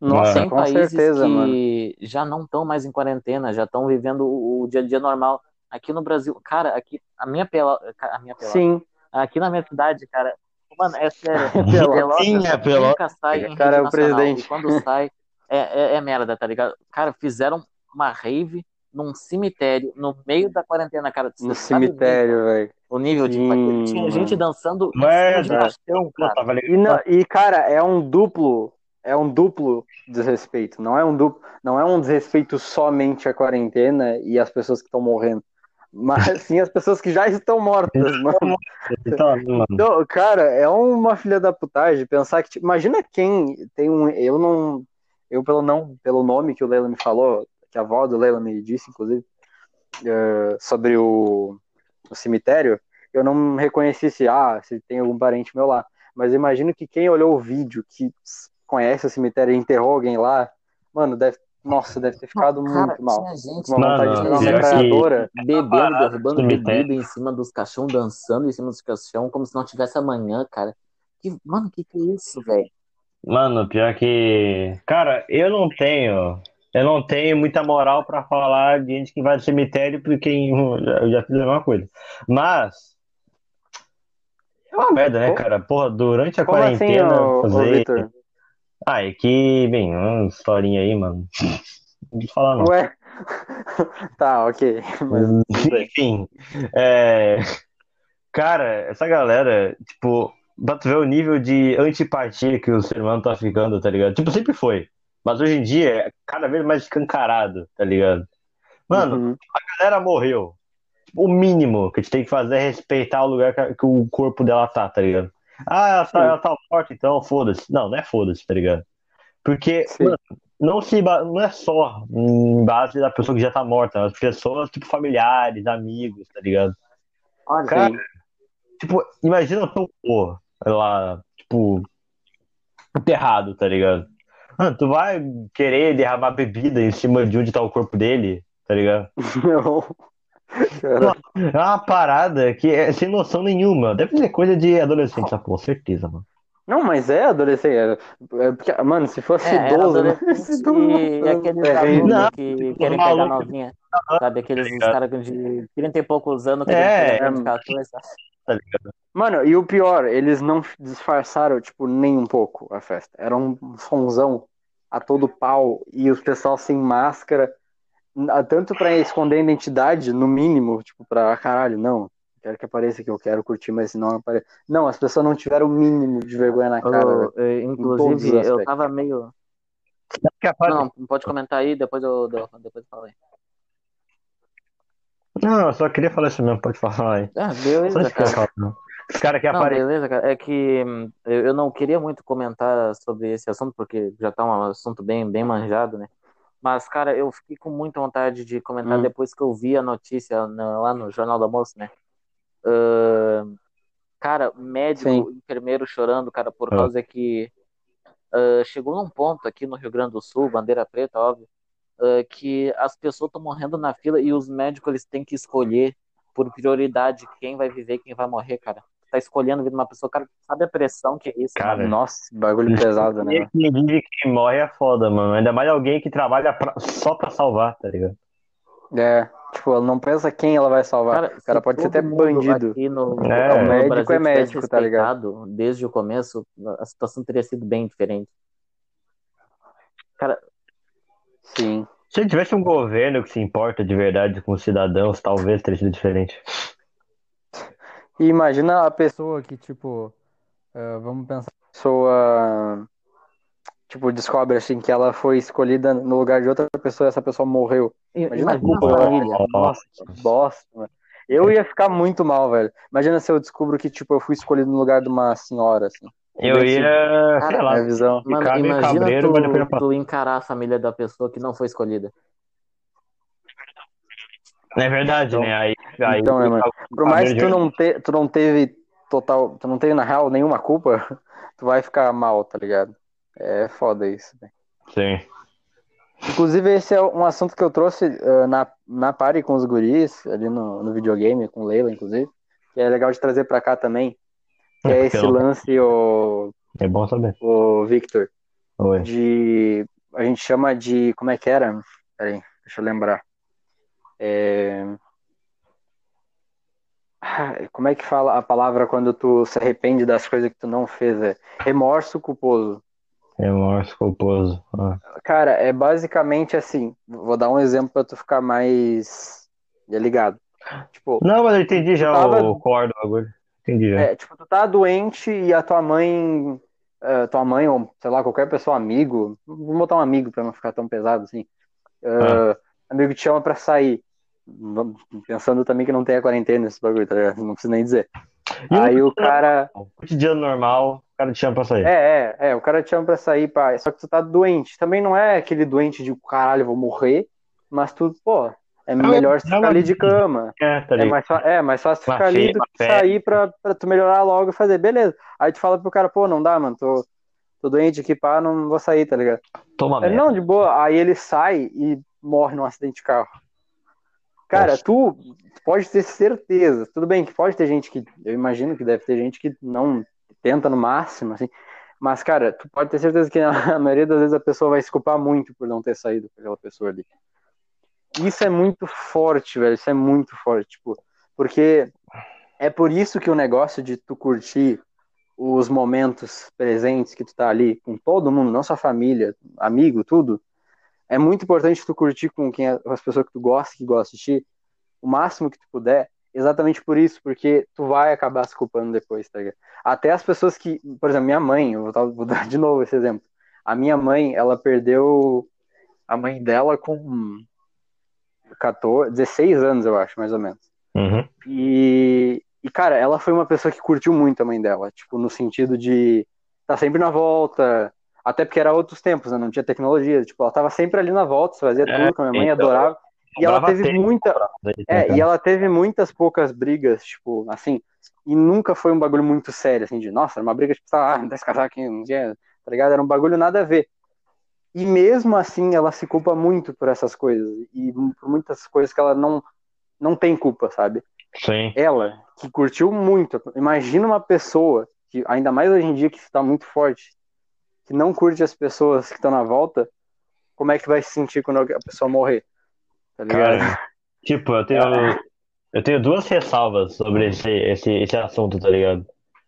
Nossa, tem com países certeza, mano. que já não estão mais em quarentena, já estão vivendo o, o dia a dia normal. Aqui no Brasil, cara, aqui a minha pelota, a minha pelota, Sim. aqui na minha cidade, cara, mano, é sério, <laughs> Pelota. Sim, é pelota. nunca sai em Cara, é o presidente. E quando sai, é, é, é merda, tá ligado? Cara, fizeram uma rave num cemitério, no meio da quarentena, cara. No cemitério, velho. O nível, de Sim. Tinha mano. gente dançando em Mas, cima de caixão, Pô, cara. E, não- e, cara, é um duplo, é um duplo desrespeito. Não é um duplo, não é um desrespeito somente à quarentena e às pessoas que estão morrendo, mas sim as pessoas que já estão mortas, mano. Então. Então, cara, é uma filha da putagem pensar que, tipo, imagina quem tem um, eu não, eu pelo não, pelo nome que o Leila me falou, que a avó do Leila me disse, inclusive, eh, sobre o, o cemitério, eu não reconheci se, ah, se tem algum parente meu lá. Mas imagino que quem olhou o vídeo, que conhece o cemitério e enterrou alguém lá, mano, deve, nossa, deve ter ficado Cara, muito mal. tinha gente, Uma vontade de Mano, jogar uma pior que- metralhadora. bebendo, derrubando bebida em cima dos caixão, dançando em cima dos caixão, como se não tivesse amanhã, cara. Que, mano, que que é isso, velho? Mano, pior que. Cara, eu não tenho. Eu não tenho muita moral pra falar de gente que vai no cemitério porque eu já- eu já fiz a mesma coisa. Mas. É uma merda, né, cara? Porra, durante a Como assim, quarentena, ô, ô, fazer. Vitor? Ah, é que, bem, uma historinha aí, mano. Não vou falar, não. Ué? <laughs> tá, ok. Mas, bem. Enfim, é... cara, essa galera, tipo, pra tu ver o nível de antipatia que o ser humano tá ficando, tá ligado? Tipo, sempre foi. Mas hoje em dia é cada vez mais escancarado, tá ligado? Mano, Uhum. a galera morreu. o mínimo que a gente tem que fazer é respeitar o lugar que o corpo dela tá, tá ligado? Ah, ela tá, ela tá morta, então foda-se. Não, não é foda-se, tá ligado? Porque, mano, não, se, não é só em base da pessoa que já tá morta, as pessoas, tipo, familiares, amigos, tá ligado? Olha, Cara, tipo, imagina o teu avô lá, tipo, enterrado, tá ligado? Mano, tu vai querer derramar bebida em cima de onde tá o corpo dele, tá ligado? <laughs> Não. Cara, É uma parada que é sem noção nenhuma. Deve ser coisa de adolescente, essa porra, certeza, mano. Não, mas é adolescente. É, é porque, mano, se fosse É, era idoso, né? <laughs> e aqueles é, adultos não, que querem pegar malucos. novinha. Sabe, aqueles Tá caras de 30 e poucos anos que É, pegar 14, sabe? Tá ligado? Mano, e o pior, eles não disfarçaram, tipo, nem um pouco a festa. Era um sonzão a todo pau e os pessoal sem máscara, tanto pra esconder a identidade, no mínimo, tipo, pra caralho, não. Quero que apareça que eu quero curtir, mas não aparece. Não, as pessoas não tiveram o mínimo de vergonha na cara. Eh, inclusive, eu tava meio. Não, pode comentar aí, depois eu, depois eu falo aí. Não, eu só queria falar isso mesmo, pode falar aí. Ah, beleza, cara. Os caras que Não, aparecem. beleza, cara. É que hum, eu eu não queria muito comentar sobre esse assunto, porque já tá um assunto bem, bem manjado, né? Mas, cara, eu fiquei com muita vontade de comentar Hum. depois que eu vi a notícia na- lá no Jornal do Almoço, né? Ahn, cara, médico, Sim. enfermeiro chorando, cara, por Ah. causa que ah, chegou num ponto aqui no Rio Grande do Sul, bandeira preta, óbvio, ah, que as pessoas estão morrendo na fila e os médicos eles têm que escolher por prioridade quem vai viver e quem vai morrer, cara. Tá escolhendo a vida de uma pessoa, cara, sabe a pressão que é isso, Cara, mano? Nossa, bagulho pesado, né? E quem vive quem morre é foda, mano. Ainda mais alguém que trabalha pra- só pra salvar, tá ligado? É, tipo, ela não pensa quem ela vai salvar. Cara, o cara pode ser até bandido. Aqui no, É. O médico Brasil é médico, tá ligado? Desde o começo, a situação teria sido bem diferente. Cara, Sim. Se tivesse um governo que se importa de verdade com os cidadãos, talvez teria sido diferente. E imagina a pessoa que, tipo, ah, vamos pensar, a pessoa, tipo, descobre assim que ela foi escolhida no lugar de outra pessoa e essa pessoa morreu. Imagina imagina a família. Nossa, que bosta, mano. Eu ia ficar muito mal, velho. Imagina se eu descubro que, tipo, eu fui escolhido no lugar de uma senhora, assim. Eu ia, sei Cara, lá, Minha visão. Mano, imagina cabreiro, tu, tu encarar a família da pessoa que não foi escolhida. É verdade, Então- né? Aí, aí então, né, mano? Por mais que tu cabreiro não, te, tu não teve total, tu não teve, na real, nenhuma culpa, <laughs> tu vai ficar mal, tá ligado? É foda isso, velho. Sim. Inclusive, esse é um assunto que eu trouxe ah, na, na party com os guris, ali no, no videogame, com o Leila, inclusive, que é legal de trazer pra cá também, que é É, esse lance, o, É bom saber. o Victor, Oi. de. A gente chama de. Como é que era? Peraí, deixa eu lembrar. É... ah, Como é que fala a palavra quando tu se arrepende das coisas que tu não fez? É remorso culposo. Remorso culposo. Ah. Cara, é basicamente assim. Vou dar um exemplo pra tu ficar mais ligado. Tipo, Não, mas eu entendi já tava- o core do bagulho. Entendi já. é, tipo, tu tá doente e a tua mãe, eh, tua mãe ou sei lá, qualquer pessoa, amigo, vou botar um amigo pra não ficar tão pesado assim. eh, Amigo te chama pra sair. Pensando também que não tem a quarentena esse bagulho, tá ligado? Não preciso nem dizer. E Aí o cara. cotidiano normal, o cara te chama pra sair. É, é, é, o cara te chama pra sair, pá. Só que tu tá doente. Também não é aquele doente de caralho, vou morrer. Mas tu, pô, é melhor tu é ficar ali de cama. É, tá É ligado? mais, é mais fácil ficar ali do que sair pra, pra tu melhorar logo e fazer, beleza. Aí tu fala pro cara, pô, não dá, mano, tô, tô doente aqui, pá, não vou sair, tá ligado? Toma É, não, de boa. Aí ele sai e morre num acidente de carro. Cara, Nossa. tu pode ter certeza. Tudo bem que pode ter gente que. Eu imagino que deve ter gente que não tenta no máximo, assim. Mas, cara, tu pode ter certeza que <laughs> a maioria das vezes a pessoa vai se culpar muito por não ter saído com aquela pessoa ali. Isso é muito forte, velho. Isso é muito forte. Tipo, porque é por isso que o negócio de tu curtir os momentos presentes que tu tá ali com todo mundo, não só família, amigo, tudo, é muito importante tu curtir com quem é, com as pessoas que tu gosta, que gostam de ti, o máximo que tu puder, exatamente por isso, porque tu vai acabar se culpando depois, tá ligado? Até as pessoas que, por exemplo, minha mãe, eu vou, dar- vou dar de novo esse exemplo. A minha mãe, ela perdeu a mãe dela com 14, 16 anos, eu acho, mais ou menos. Uhum. E, e, cara, ela foi uma pessoa que curtiu muito a mãe dela, tipo, no sentido de tá sempre na volta, até porque era outros tempos, né? Não tinha tecnologia, tipo, ela tava sempre ali na volta, fazia é, tudo com a minha mãe, então, adorava. E ela teve muita. É, e ela teve muitas poucas brigas, tipo, assim, e nunca foi um bagulho muito sério, assim, de, nossa, era uma briga, tipo, ah, desse aqui, não tinha, tá ligado? Era um bagulho nada a ver. E mesmo assim, ela se culpa muito por essas coisas, e por muitas coisas que ela não, não tem culpa, sabe? Sim. Ela, que curtiu muito, imagina uma pessoa, que ainda mais hoje em dia que está muito forte, que não curte as pessoas que estão na volta, como é que vai se sentir quando a pessoa morrer? Tá ligado? Cara, tipo, eu tenho, eu tenho duas ressalvas sobre esse, esse, esse assunto, tá ligado?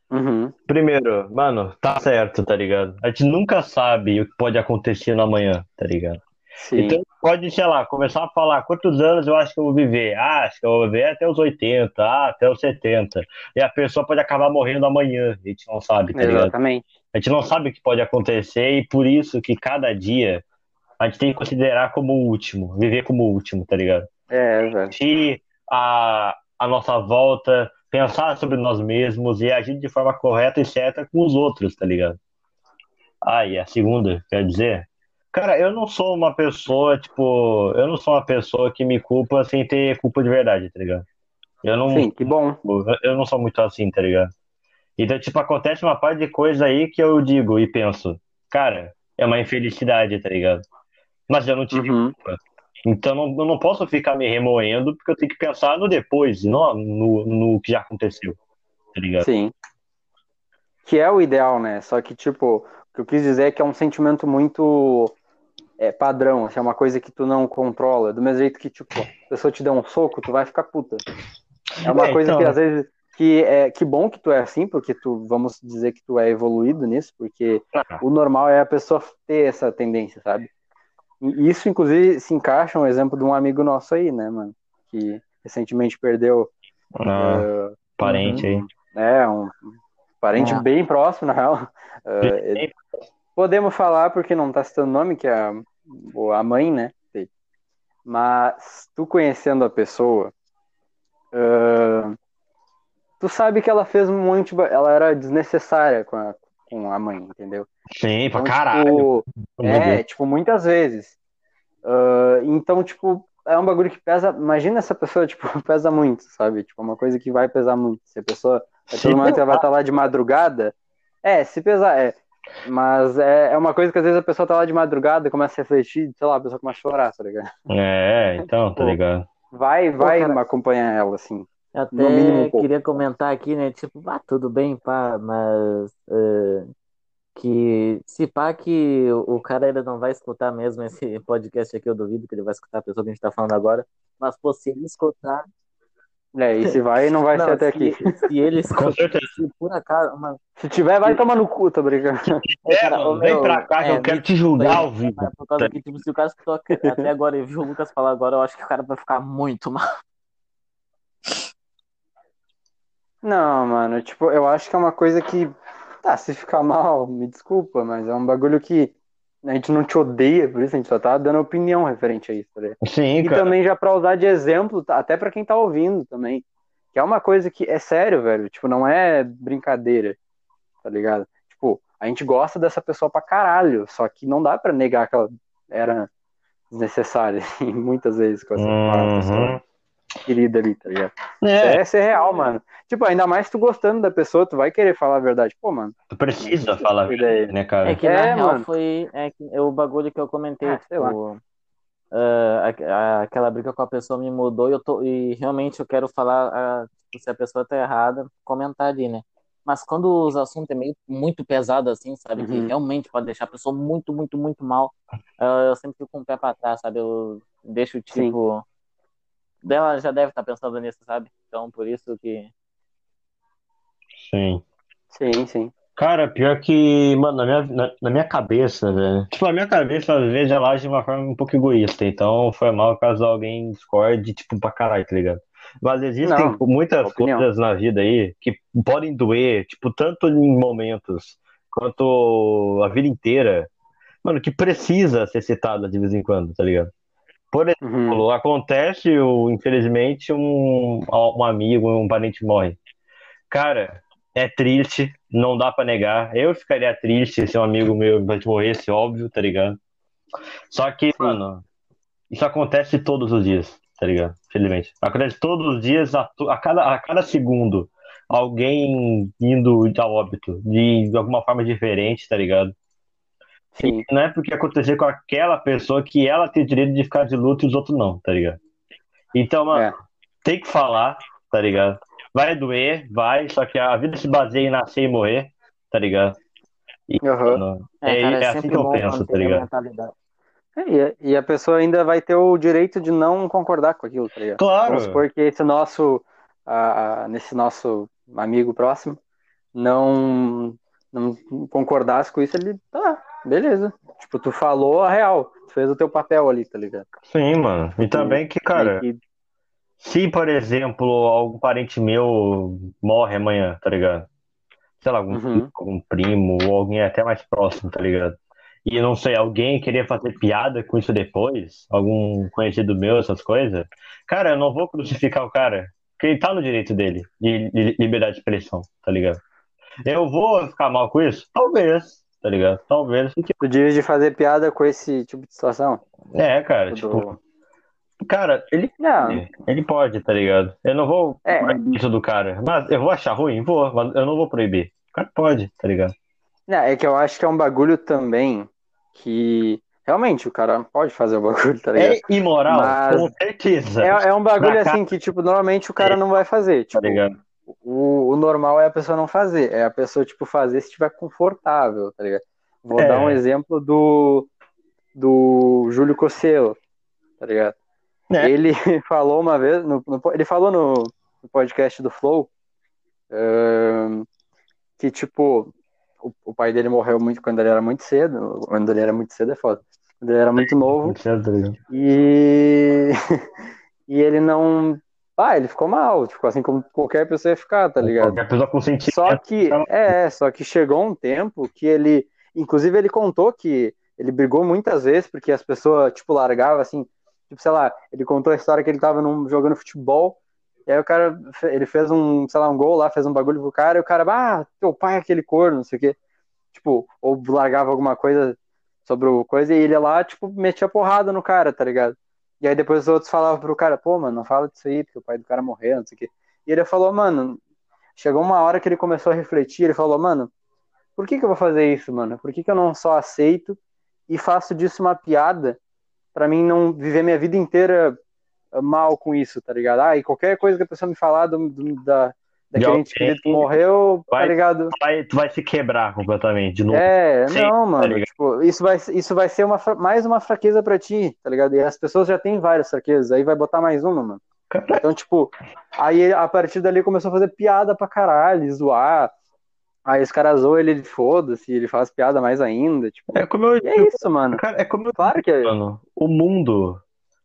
Uhum. Primeiro, mano, tá certo, tá ligado? A gente nunca sabe o que pode acontecer no amanhã, tá ligado? Sim. Então pode, sei lá, começar a falar quantos anos eu acho que eu vou viver. Ah, acho que eu vou viver até os 80, ah, até os 70. E a pessoa pode acabar morrendo amanhã, a gente não sabe, tá ligado? Exatamente. A gente não sabe o que pode acontecer e por isso que cada dia a gente tem que considerar como o último, viver como o último, tá ligado? É, velho. E a, a nossa volta, pensar sobre nós mesmos e agir de forma correta e certa com os outros, tá ligado? Ah, e a segunda, quer dizer, cara, eu não sou uma pessoa, tipo, eu não sou uma pessoa que me culpa sem ter culpa de verdade, tá ligado? Eu não, Sim, que bom. Eu não sou muito assim, tá ligado? Então, tipo, acontece uma parte de coisa aí que eu digo e penso, cara, é uma infelicidade, tá ligado? Mas eu não tive uhum. culpa. Então não, eu não posso ficar me remoendo porque eu tenho que pensar no depois, não no, no que já aconteceu. Tá ligado? Sim. Que é o ideal, né? Só que, tipo, o que eu quis dizer é que é um sentimento muito é, padrão, assim, é uma coisa que tu não controla. Do mesmo jeito que, tipo, a pessoa te der um soco, tu vai ficar puta. É uma é, coisa então... que às vezes. Que é que bom que tu é assim, porque tu, vamos dizer que tu é evoluído nisso, porque ah. o normal é a pessoa ter essa tendência, sabe? Isso, inclusive, se encaixa um exemplo de um amigo nosso aí, né, mano? Que recentemente perdeu. Ah, uh, parente um, aí. É, um parente ah. bem próximo, na real. Uh, podemos falar, porque não tá citando o nome, que é a, a mãe, né? Mas tu conhecendo a pessoa, uh, tu sabe que ela fez muito. Ela era desnecessária com a, com a mãe, entendeu? Sim, então, pra caralho. Tipo, é, tipo, muitas vezes. Uh, então, tipo, é um bagulho que pesa. Imagina essa pessoa, <laughs> tipo, pesa muito, sabe? Tipo, uma coisa que vai pesar muito. Se a pessoa. A todo momento ela vai estar lá de madrugada. É, se pesar, é. Mas é, é uma coisa que às vezes a pessoa tá lá de madrugada, começa a refletir, sei lá, a pessoa começa a chorar, tá ligado? É, então, tá ligado? Vai, vai Pô, acompanhar ela, assim. Até um queria comentar aqui, né? Tipo, ah, tudo bem, pá, mas uh, que se pá que o, cara ainda não vai escutar mesmo esse <laughs> podcast aqui, eu duvido que ele vai escutar a pessoa que a gente tá falando agora, mas pô, se ele escutar. É, e se vai, não vai não, ser até se, aqui. Se ele escutar, se por acaso. Mano, se tiver, vai tomar no cu, tá brincando. É, cara, mano, vem pra cá que é, eu quero te julgar ao vivo. Por causa que, tipo, se o cara escutou <laughs> até agora e viu o Lucas falar agora, eu acho que o cara vai ficar muito mal. <laughs> Não, mano, tipo, eu acho que é uma coisa que. Tá, se ficar mal, me desculpa, mas é um bagulho que a gente não te odeia, por isso a gente só tá dando opinião referente a isso, tá ligado? Sim, e cara. também já pra usar de exemplo, tá, até pra quem tá ouvindo também. Que é uma coisa que é sério, velho. Tipo, não é brincadeira, tá ligado? Tipo, a gente gosta dessa pessoa pra caralho, só que não dá pra negar que ela era desnecessária, <laughs> assim, muitas vezes com essa uhum. pessoa querida ali, tá ligado? É. é ser real, mano. Tipo, ainda mais tu gostando da pessoa, tu vai querer falar a verdade. Pô, mano. Tu precisa falar a verdade, né, cara? É que na é, real mano. foi é, que, é o bagulho que eu comentei, ah, tipo, uh, aquela briga com a pessoa me mudou e eu tô e realmente eu quero falar uh, se a pessoa tá errada, comentar ali, né? Mas quando os assuntos é meio muito pesado assim, sabe, uhum. que realmente pode deixar a pessoa muito, muito, muito mal, uh, eu sempre fico com o pé pra trás, sabe? Eu deixo tipo Sim dela já deve estar pensando nisso, sabe? Então, por isso que. Sim. Sim, sim. Cara, pior que, mano, na minha, na, na minha cabeça, velho. Tipo, a minha cabeça, às vezes, ela age de uma forma um pouco egoísta. Então, foi mal caso alguém discorde, tipo, pra caralho, tá ligado? Mas existem Não, muitas coisas na vida aí que podem doer, tipo, tanto em momentos quanto a vida inteira, mano, que precisa ser citada de vez em quando, tá ligado? Por exemplo, Uhum. acontece, o- infelizmente, um, um amigo, um parente morre. Cara, é triste, não dá pra negar. Eu ficaria triste se um amigo meu morresse, óbvio, tá ligado? Só que, Sim. mano, isso acontece todos os dias, tá ligado? Infelizmente. Acontece todos os dias, a, a cada, a cada segundo, alguém indo a óbito, de, de alguma forma diferente, tá ligado? Sim. Não é porque acontecer com aquela pessoa que ela tem direito de ficar de luto e os outros não, tá ligado? Então, mano, É. tem que falar, tá ligado? Vai doer, vai, só que a vida se baseia em nascer e morrer, tá ligado? E, mano, É, é, cara, é é assim que eu penso, tá ligado? É, e a- E a pessoa ainda vai ter o direito de não concordar com aquilo, tá ligado? Claro, Vamos supor que esse nosso, a- a- nesse nosso amigo próximo, não, não concordasse com isso, ele, tá, beleza. Tipo, tu falou a real, tu fez o teu papel ali, tá ligado? sim, mano. E também que, cara, Meio que- se, por exemplo, algum parente meu morre amanhã, tá ligado? Sei lá, algum, Uhum. algum primo ou alguém até mais próximo, tá ligado? E não sei, alguém queria fazer piada com isso depois, algum conhecido meu, essas coisas. Cara, eu não vou crucificar o cara, porque ele tá no direito dele, de de liberdade de expressão, tá ligado? Eu vou ficar mal com isso? Talvez, tá ligado? Talvez. Tu diz de fazer piada com esse tipo de situação? É, cara, Do- tipo, cara, ele Não, Ele pode, tá ligado? Eu não vou É. isso do cara. Mas eu vou achar ruim? Vou, mas eu não vou proibir. O cara pode, tá ligado? não, é que eu acho que é um bagulho também que realmente o cara pode fazer o bagulho, tá ligado? É imoral, Mas- com certeza. É, é um bagulho Pra assim que, tipo, normalmente o cara não vai fazer. Tá Tipo, ligado? O, o normal é a pessoa não fazer. É a pessoa, tipo, fazer se estiver confortável, tá ligado? Vou É. dar um exemplo do, do Júlio Cosselo, tá ligado? É. Ele <laughs> falou uma vez, no, no- ele falou no, no podcast do Flow, ahn, que, tipo, o, o pai dele morreu muito quando ele era muito cedo. Quando ele era muito cedo é foda. Quando ele era muito novo. Muito certo, tá? E, <laughs> e ele não. Ah, ele ficou mal, tipo, assim como qualquer pessoa ia ficar, tá ligado? Qualquer pessoa com sentimento. Só que, é, só que chegou um tempo que ele. Inclusive, ele contou que ele brigou muitas vezes porque as pessoas, tipo, largavam assim. Tipo, sei lá, ele contou a história que ele tava num, jogando futebol. E aí o cara, ele fez um, sei lá, um gol lá, fez um bagulho pro cara, e o cara, ah, teu pai é aquele corno, não sei o quê. Tipo, ou largava alguma coisa sobre o coisa, e ele ia lá, tipo, metia porrada no cara, tá ligado? E aí depois os outros falavam pro cara, pô, mano, não fala disso aí, porque o pai do cara morreu, não sei o quê. E ele falou, mano, chegou uma hora que ele começou a refletir, ele falou, mano, por que que eu vou fazer isso, mano? Por que que eu não só aceito e faço disso uma piada pra mim não viver minha vida inteira mal com isso, tá ligado? Ah, e qualquer coisa que a pessoa me falar do, do- da, daquele ente querido que morreu, tá vai- ligado? Tu vai, tu vai se quebrar completamente de novo. É, Sim, não, tá mano, ligado? tipo, isso vai, isso vai ser uma, mais uma fraqueza pra ti, tá ligado? E as pessoas já têm várias fraquezas, aí vai botar mais uma, mano. Então, tipo, aí a partir dali começou a fazer piada pra caralho, zoar. Aí os caras zoam ele de foda-se, ele faz piada mais ainda, tipo. É como eu é isso, mano. Cara, é como eu Claro que é. mano, o mundo,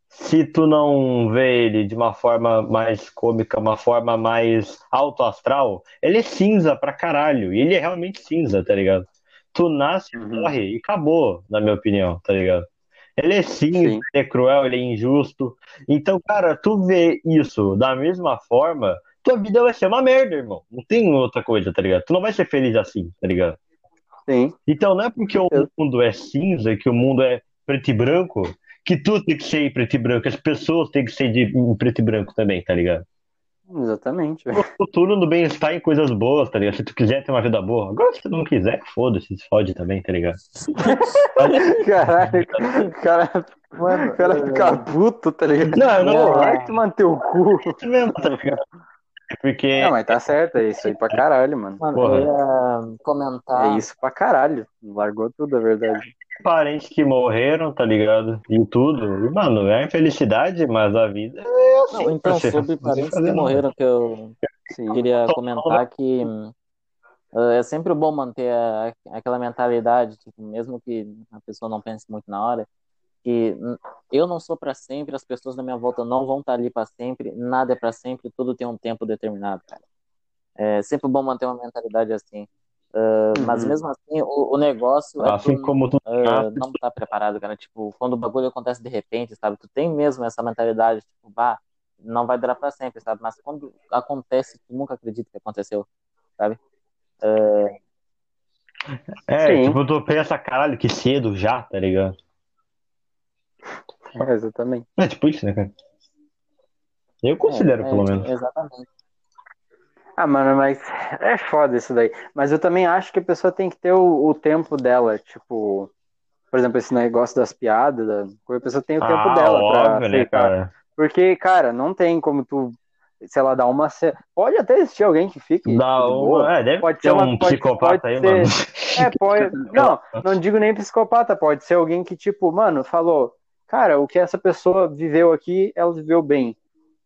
se tu não vê ele de uma forma mais cômica, uma forma mais alto astral, ele é cinza pra caralho. E ele é realmente cinza, tá ligado? Tu nasce, Uhum. morre e acabou, na minha opinião, tá ligado? Ele é cinza, Sim. ele é cruel, ele é injusto. Então, cara, tu vê isso da mesma forma, tua vida vai ser uma merda, irmão. Não tem outra coisa, tá ligado? Tu não vai ser feliz assim, tá ligado? Sim. Então não é porque o mundo é cinza, que o mundo é preto e branco, que tu tem que ser em preto e branco, as pessoas têm que ser de em preto e branco também, tá ligado? Exatamente. O futuro do bem-estar em coisas boas, tá ligado? Se tu quiser ter uma vida boa. Agora se tu não quiser, foda-se, se fode também, tá ligado? <laughs> Caralho, o cara, Mano, o cara é- fica puto, tá ligado? Não, não vou. vai te manter o cu. Isso mesmo, tá ligado? Porque Não, mas tá certo, é isso aí pra caralho, mano. Mano, Porra. eu ia comentar. É isso pra caralho. Largou tudo, é verdade. Parentes que morreram, tá ligado? E tudo. E, mano, é infelicidade, mas a vida é assim. Não, então, você- sobre parentes que nada. morreram, que eu Sim. queria comentar que hum, é sempre bom manter a- aquela mentalidade, tipo, mesmo que a pessoa não pense muito na hora, que eu não sou para sempre, as pessoas da minha volta não vão estar ali para sempre, nada é para sempre, tudo tem um tempo determinado, cara. É sempre bom manter uma mentalidade assim. Uh, Mas Uhum. mesmo assim, o, o negócio é Assim tu como tu. uh, não tá preparado, cara. Tipo, quando o bagulho acontece de repente, sabe? Tu tem mesmo essa mentalidade, tipo, bah, não vai durar pra sempre, sabe? Mas quando acontece, tu nunca acredita que aconteceu, sabe? É, Sim. tipo, tu pensa, caralho, que cedo já, tá ligado? É, exatamente. É tipo isso, né, cara? Eu considero, É, pelo é, menos. Exatamente. Ah, mano, mas é foda isso daí. Mas eu também acho que a pessoa tem que ter o, o tempo dela, tipo, por exemplo, esse negócio das piadas, da... a pessoa tem o tempo Ah, dela pra óbvio, né, aceitar. cara? Porque, cara, não tem como tu, sei lá, dar uma. Pode até existir alguém que fique Dá uma... É, deve Pode ser uma- um pode- psicopata pode aí, ser- mano. É, pode. Não, não digo nem psicopata, pode ser alguém que, tipo, mano, falou, cara, o que essa pessoa viveu aqui, ela viveu bem.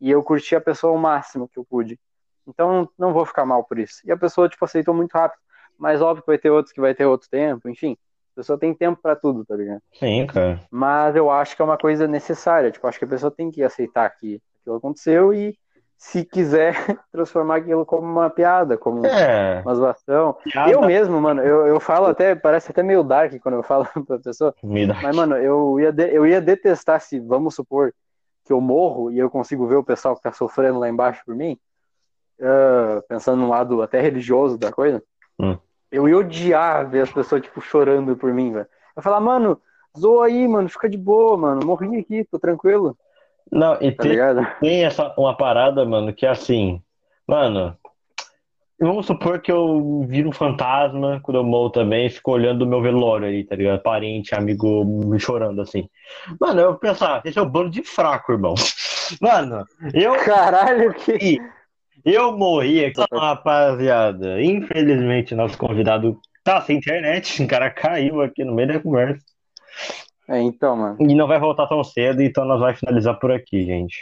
E eu curti a pessoa o máximo que eu pude. Então não vou ficar mal por isso. E a pessoa, tipo, aceitou muito rápido. Mas óbvio que vai ter outros que vai ter outro tempo, enfim. A pessoa tem tempo pra tudo, tá ligado? Sim, cara. Mas eu acho que é uma coisa necessária. Tipo, acho que a pessoa tem que aceitar que aquilo aconteceu e, se quiser, <laughs> transformar aquilo como uma piada, como É. uma zoação. piada Eu mesmo, mano, eu, eu falo até, parece até meio dark quando eu falo <laughs> pra pessoa, mas, mano, eu ia, de- eu ia detestar se, vamos supor, que eu morro e eu consigo ver o pessoal que tá sofrendo lá embaixo por mim, ah, pensando no lado até religioso da coisa, Hum. eu ia odiar ver as pessoas, tipo, chorando por mim, velho. Eu ia falar, mano, zoa aí, mano, fica de boa, mano, morri aqui, tô tranquilo, Não, e tá tem, tem essa, uma parada, mano, que é assim, mano, vamos supor que eu viro um fantasma quando eu morro também, fico olhando o meu velório aí, tá ligado? Parente, amigo, me chorando assim. Mano, eu pensar, esse é o bando de fraco, irmão. <laughs> Mano, eu Caralho, que... E eu morri aqui, rapaziada. Infelizmente, nosso convidado tá sem internet. O cara caiu aqui no meio da conversa. É, então, mano. E não vai voltar tão cedo, então nós vamos finalizar por aqui, gente.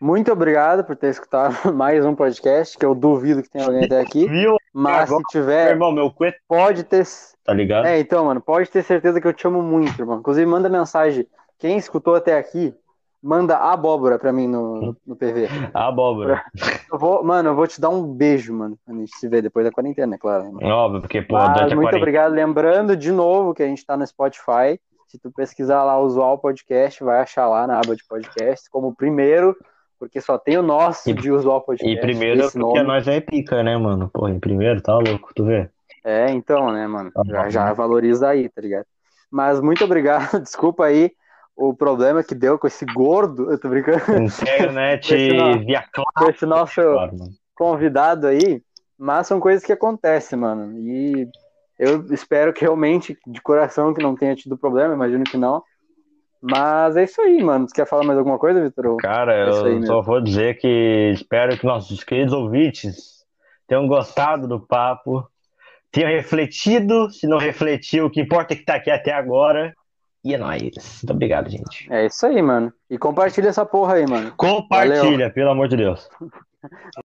Muito obrigado por ter escutado <laughs> mais um podcast, que eu duvido que tenha alguém até aqui. <laughs> Viu? Mas se Meu tiver, irmão, meu é- pode ter. tá ligado? É, então, mano, pode ter certeza que eu te amo muito, irmão. Inclusive, manda mensagem. Quem escutou até aqui, manda abóbora pra mim no, no, no PV. Abóbora. Eu vou, mano, eu vou te dar um beijo, mano. A gente se vê depois da quarentena, é claro. né, mano? Óbvio, porque, pô, Mas durante muito obrigado. Lembrando de novo que a gente tá no Spotify. Se tu pesquisar lá Usual Podcast, vai achar lá na aba de podcast como primeiro, porque só tem o nosso E- de Usual Podcast. E primeiro, porque nome. nós é pica, né, mano? Pô, em primeiro, tá louco, tu vê? É, então, né, mano? Tá Já, já valoriza aí, tá ligado? Mas muito obrigado. <laughs> Desculpa aí o problema que deu com esse gordo. Eu tô brincando. Internet Esse não. via claro, esse nosso convidado aí. Mas são coisas que acontecem, mano. E eu espero que realmente, de coração, que não tenha tido problema. Imagino que não. Mas é isso aí, mano. Você quer falar mais alguma coisa, Vitor? Cara, É eu mesmo. só vou dizer que espero que nossos queridos ouvintes tenham gostado do papo, tenham refletido. Se não refletiu, o que importa é que tá aqui até agora. E é nóis. Muito obrigado, gente. É isso aí, mano. E compartilha essa porra aí, mano. Compartilha, pelo amor de Deus. <laughs>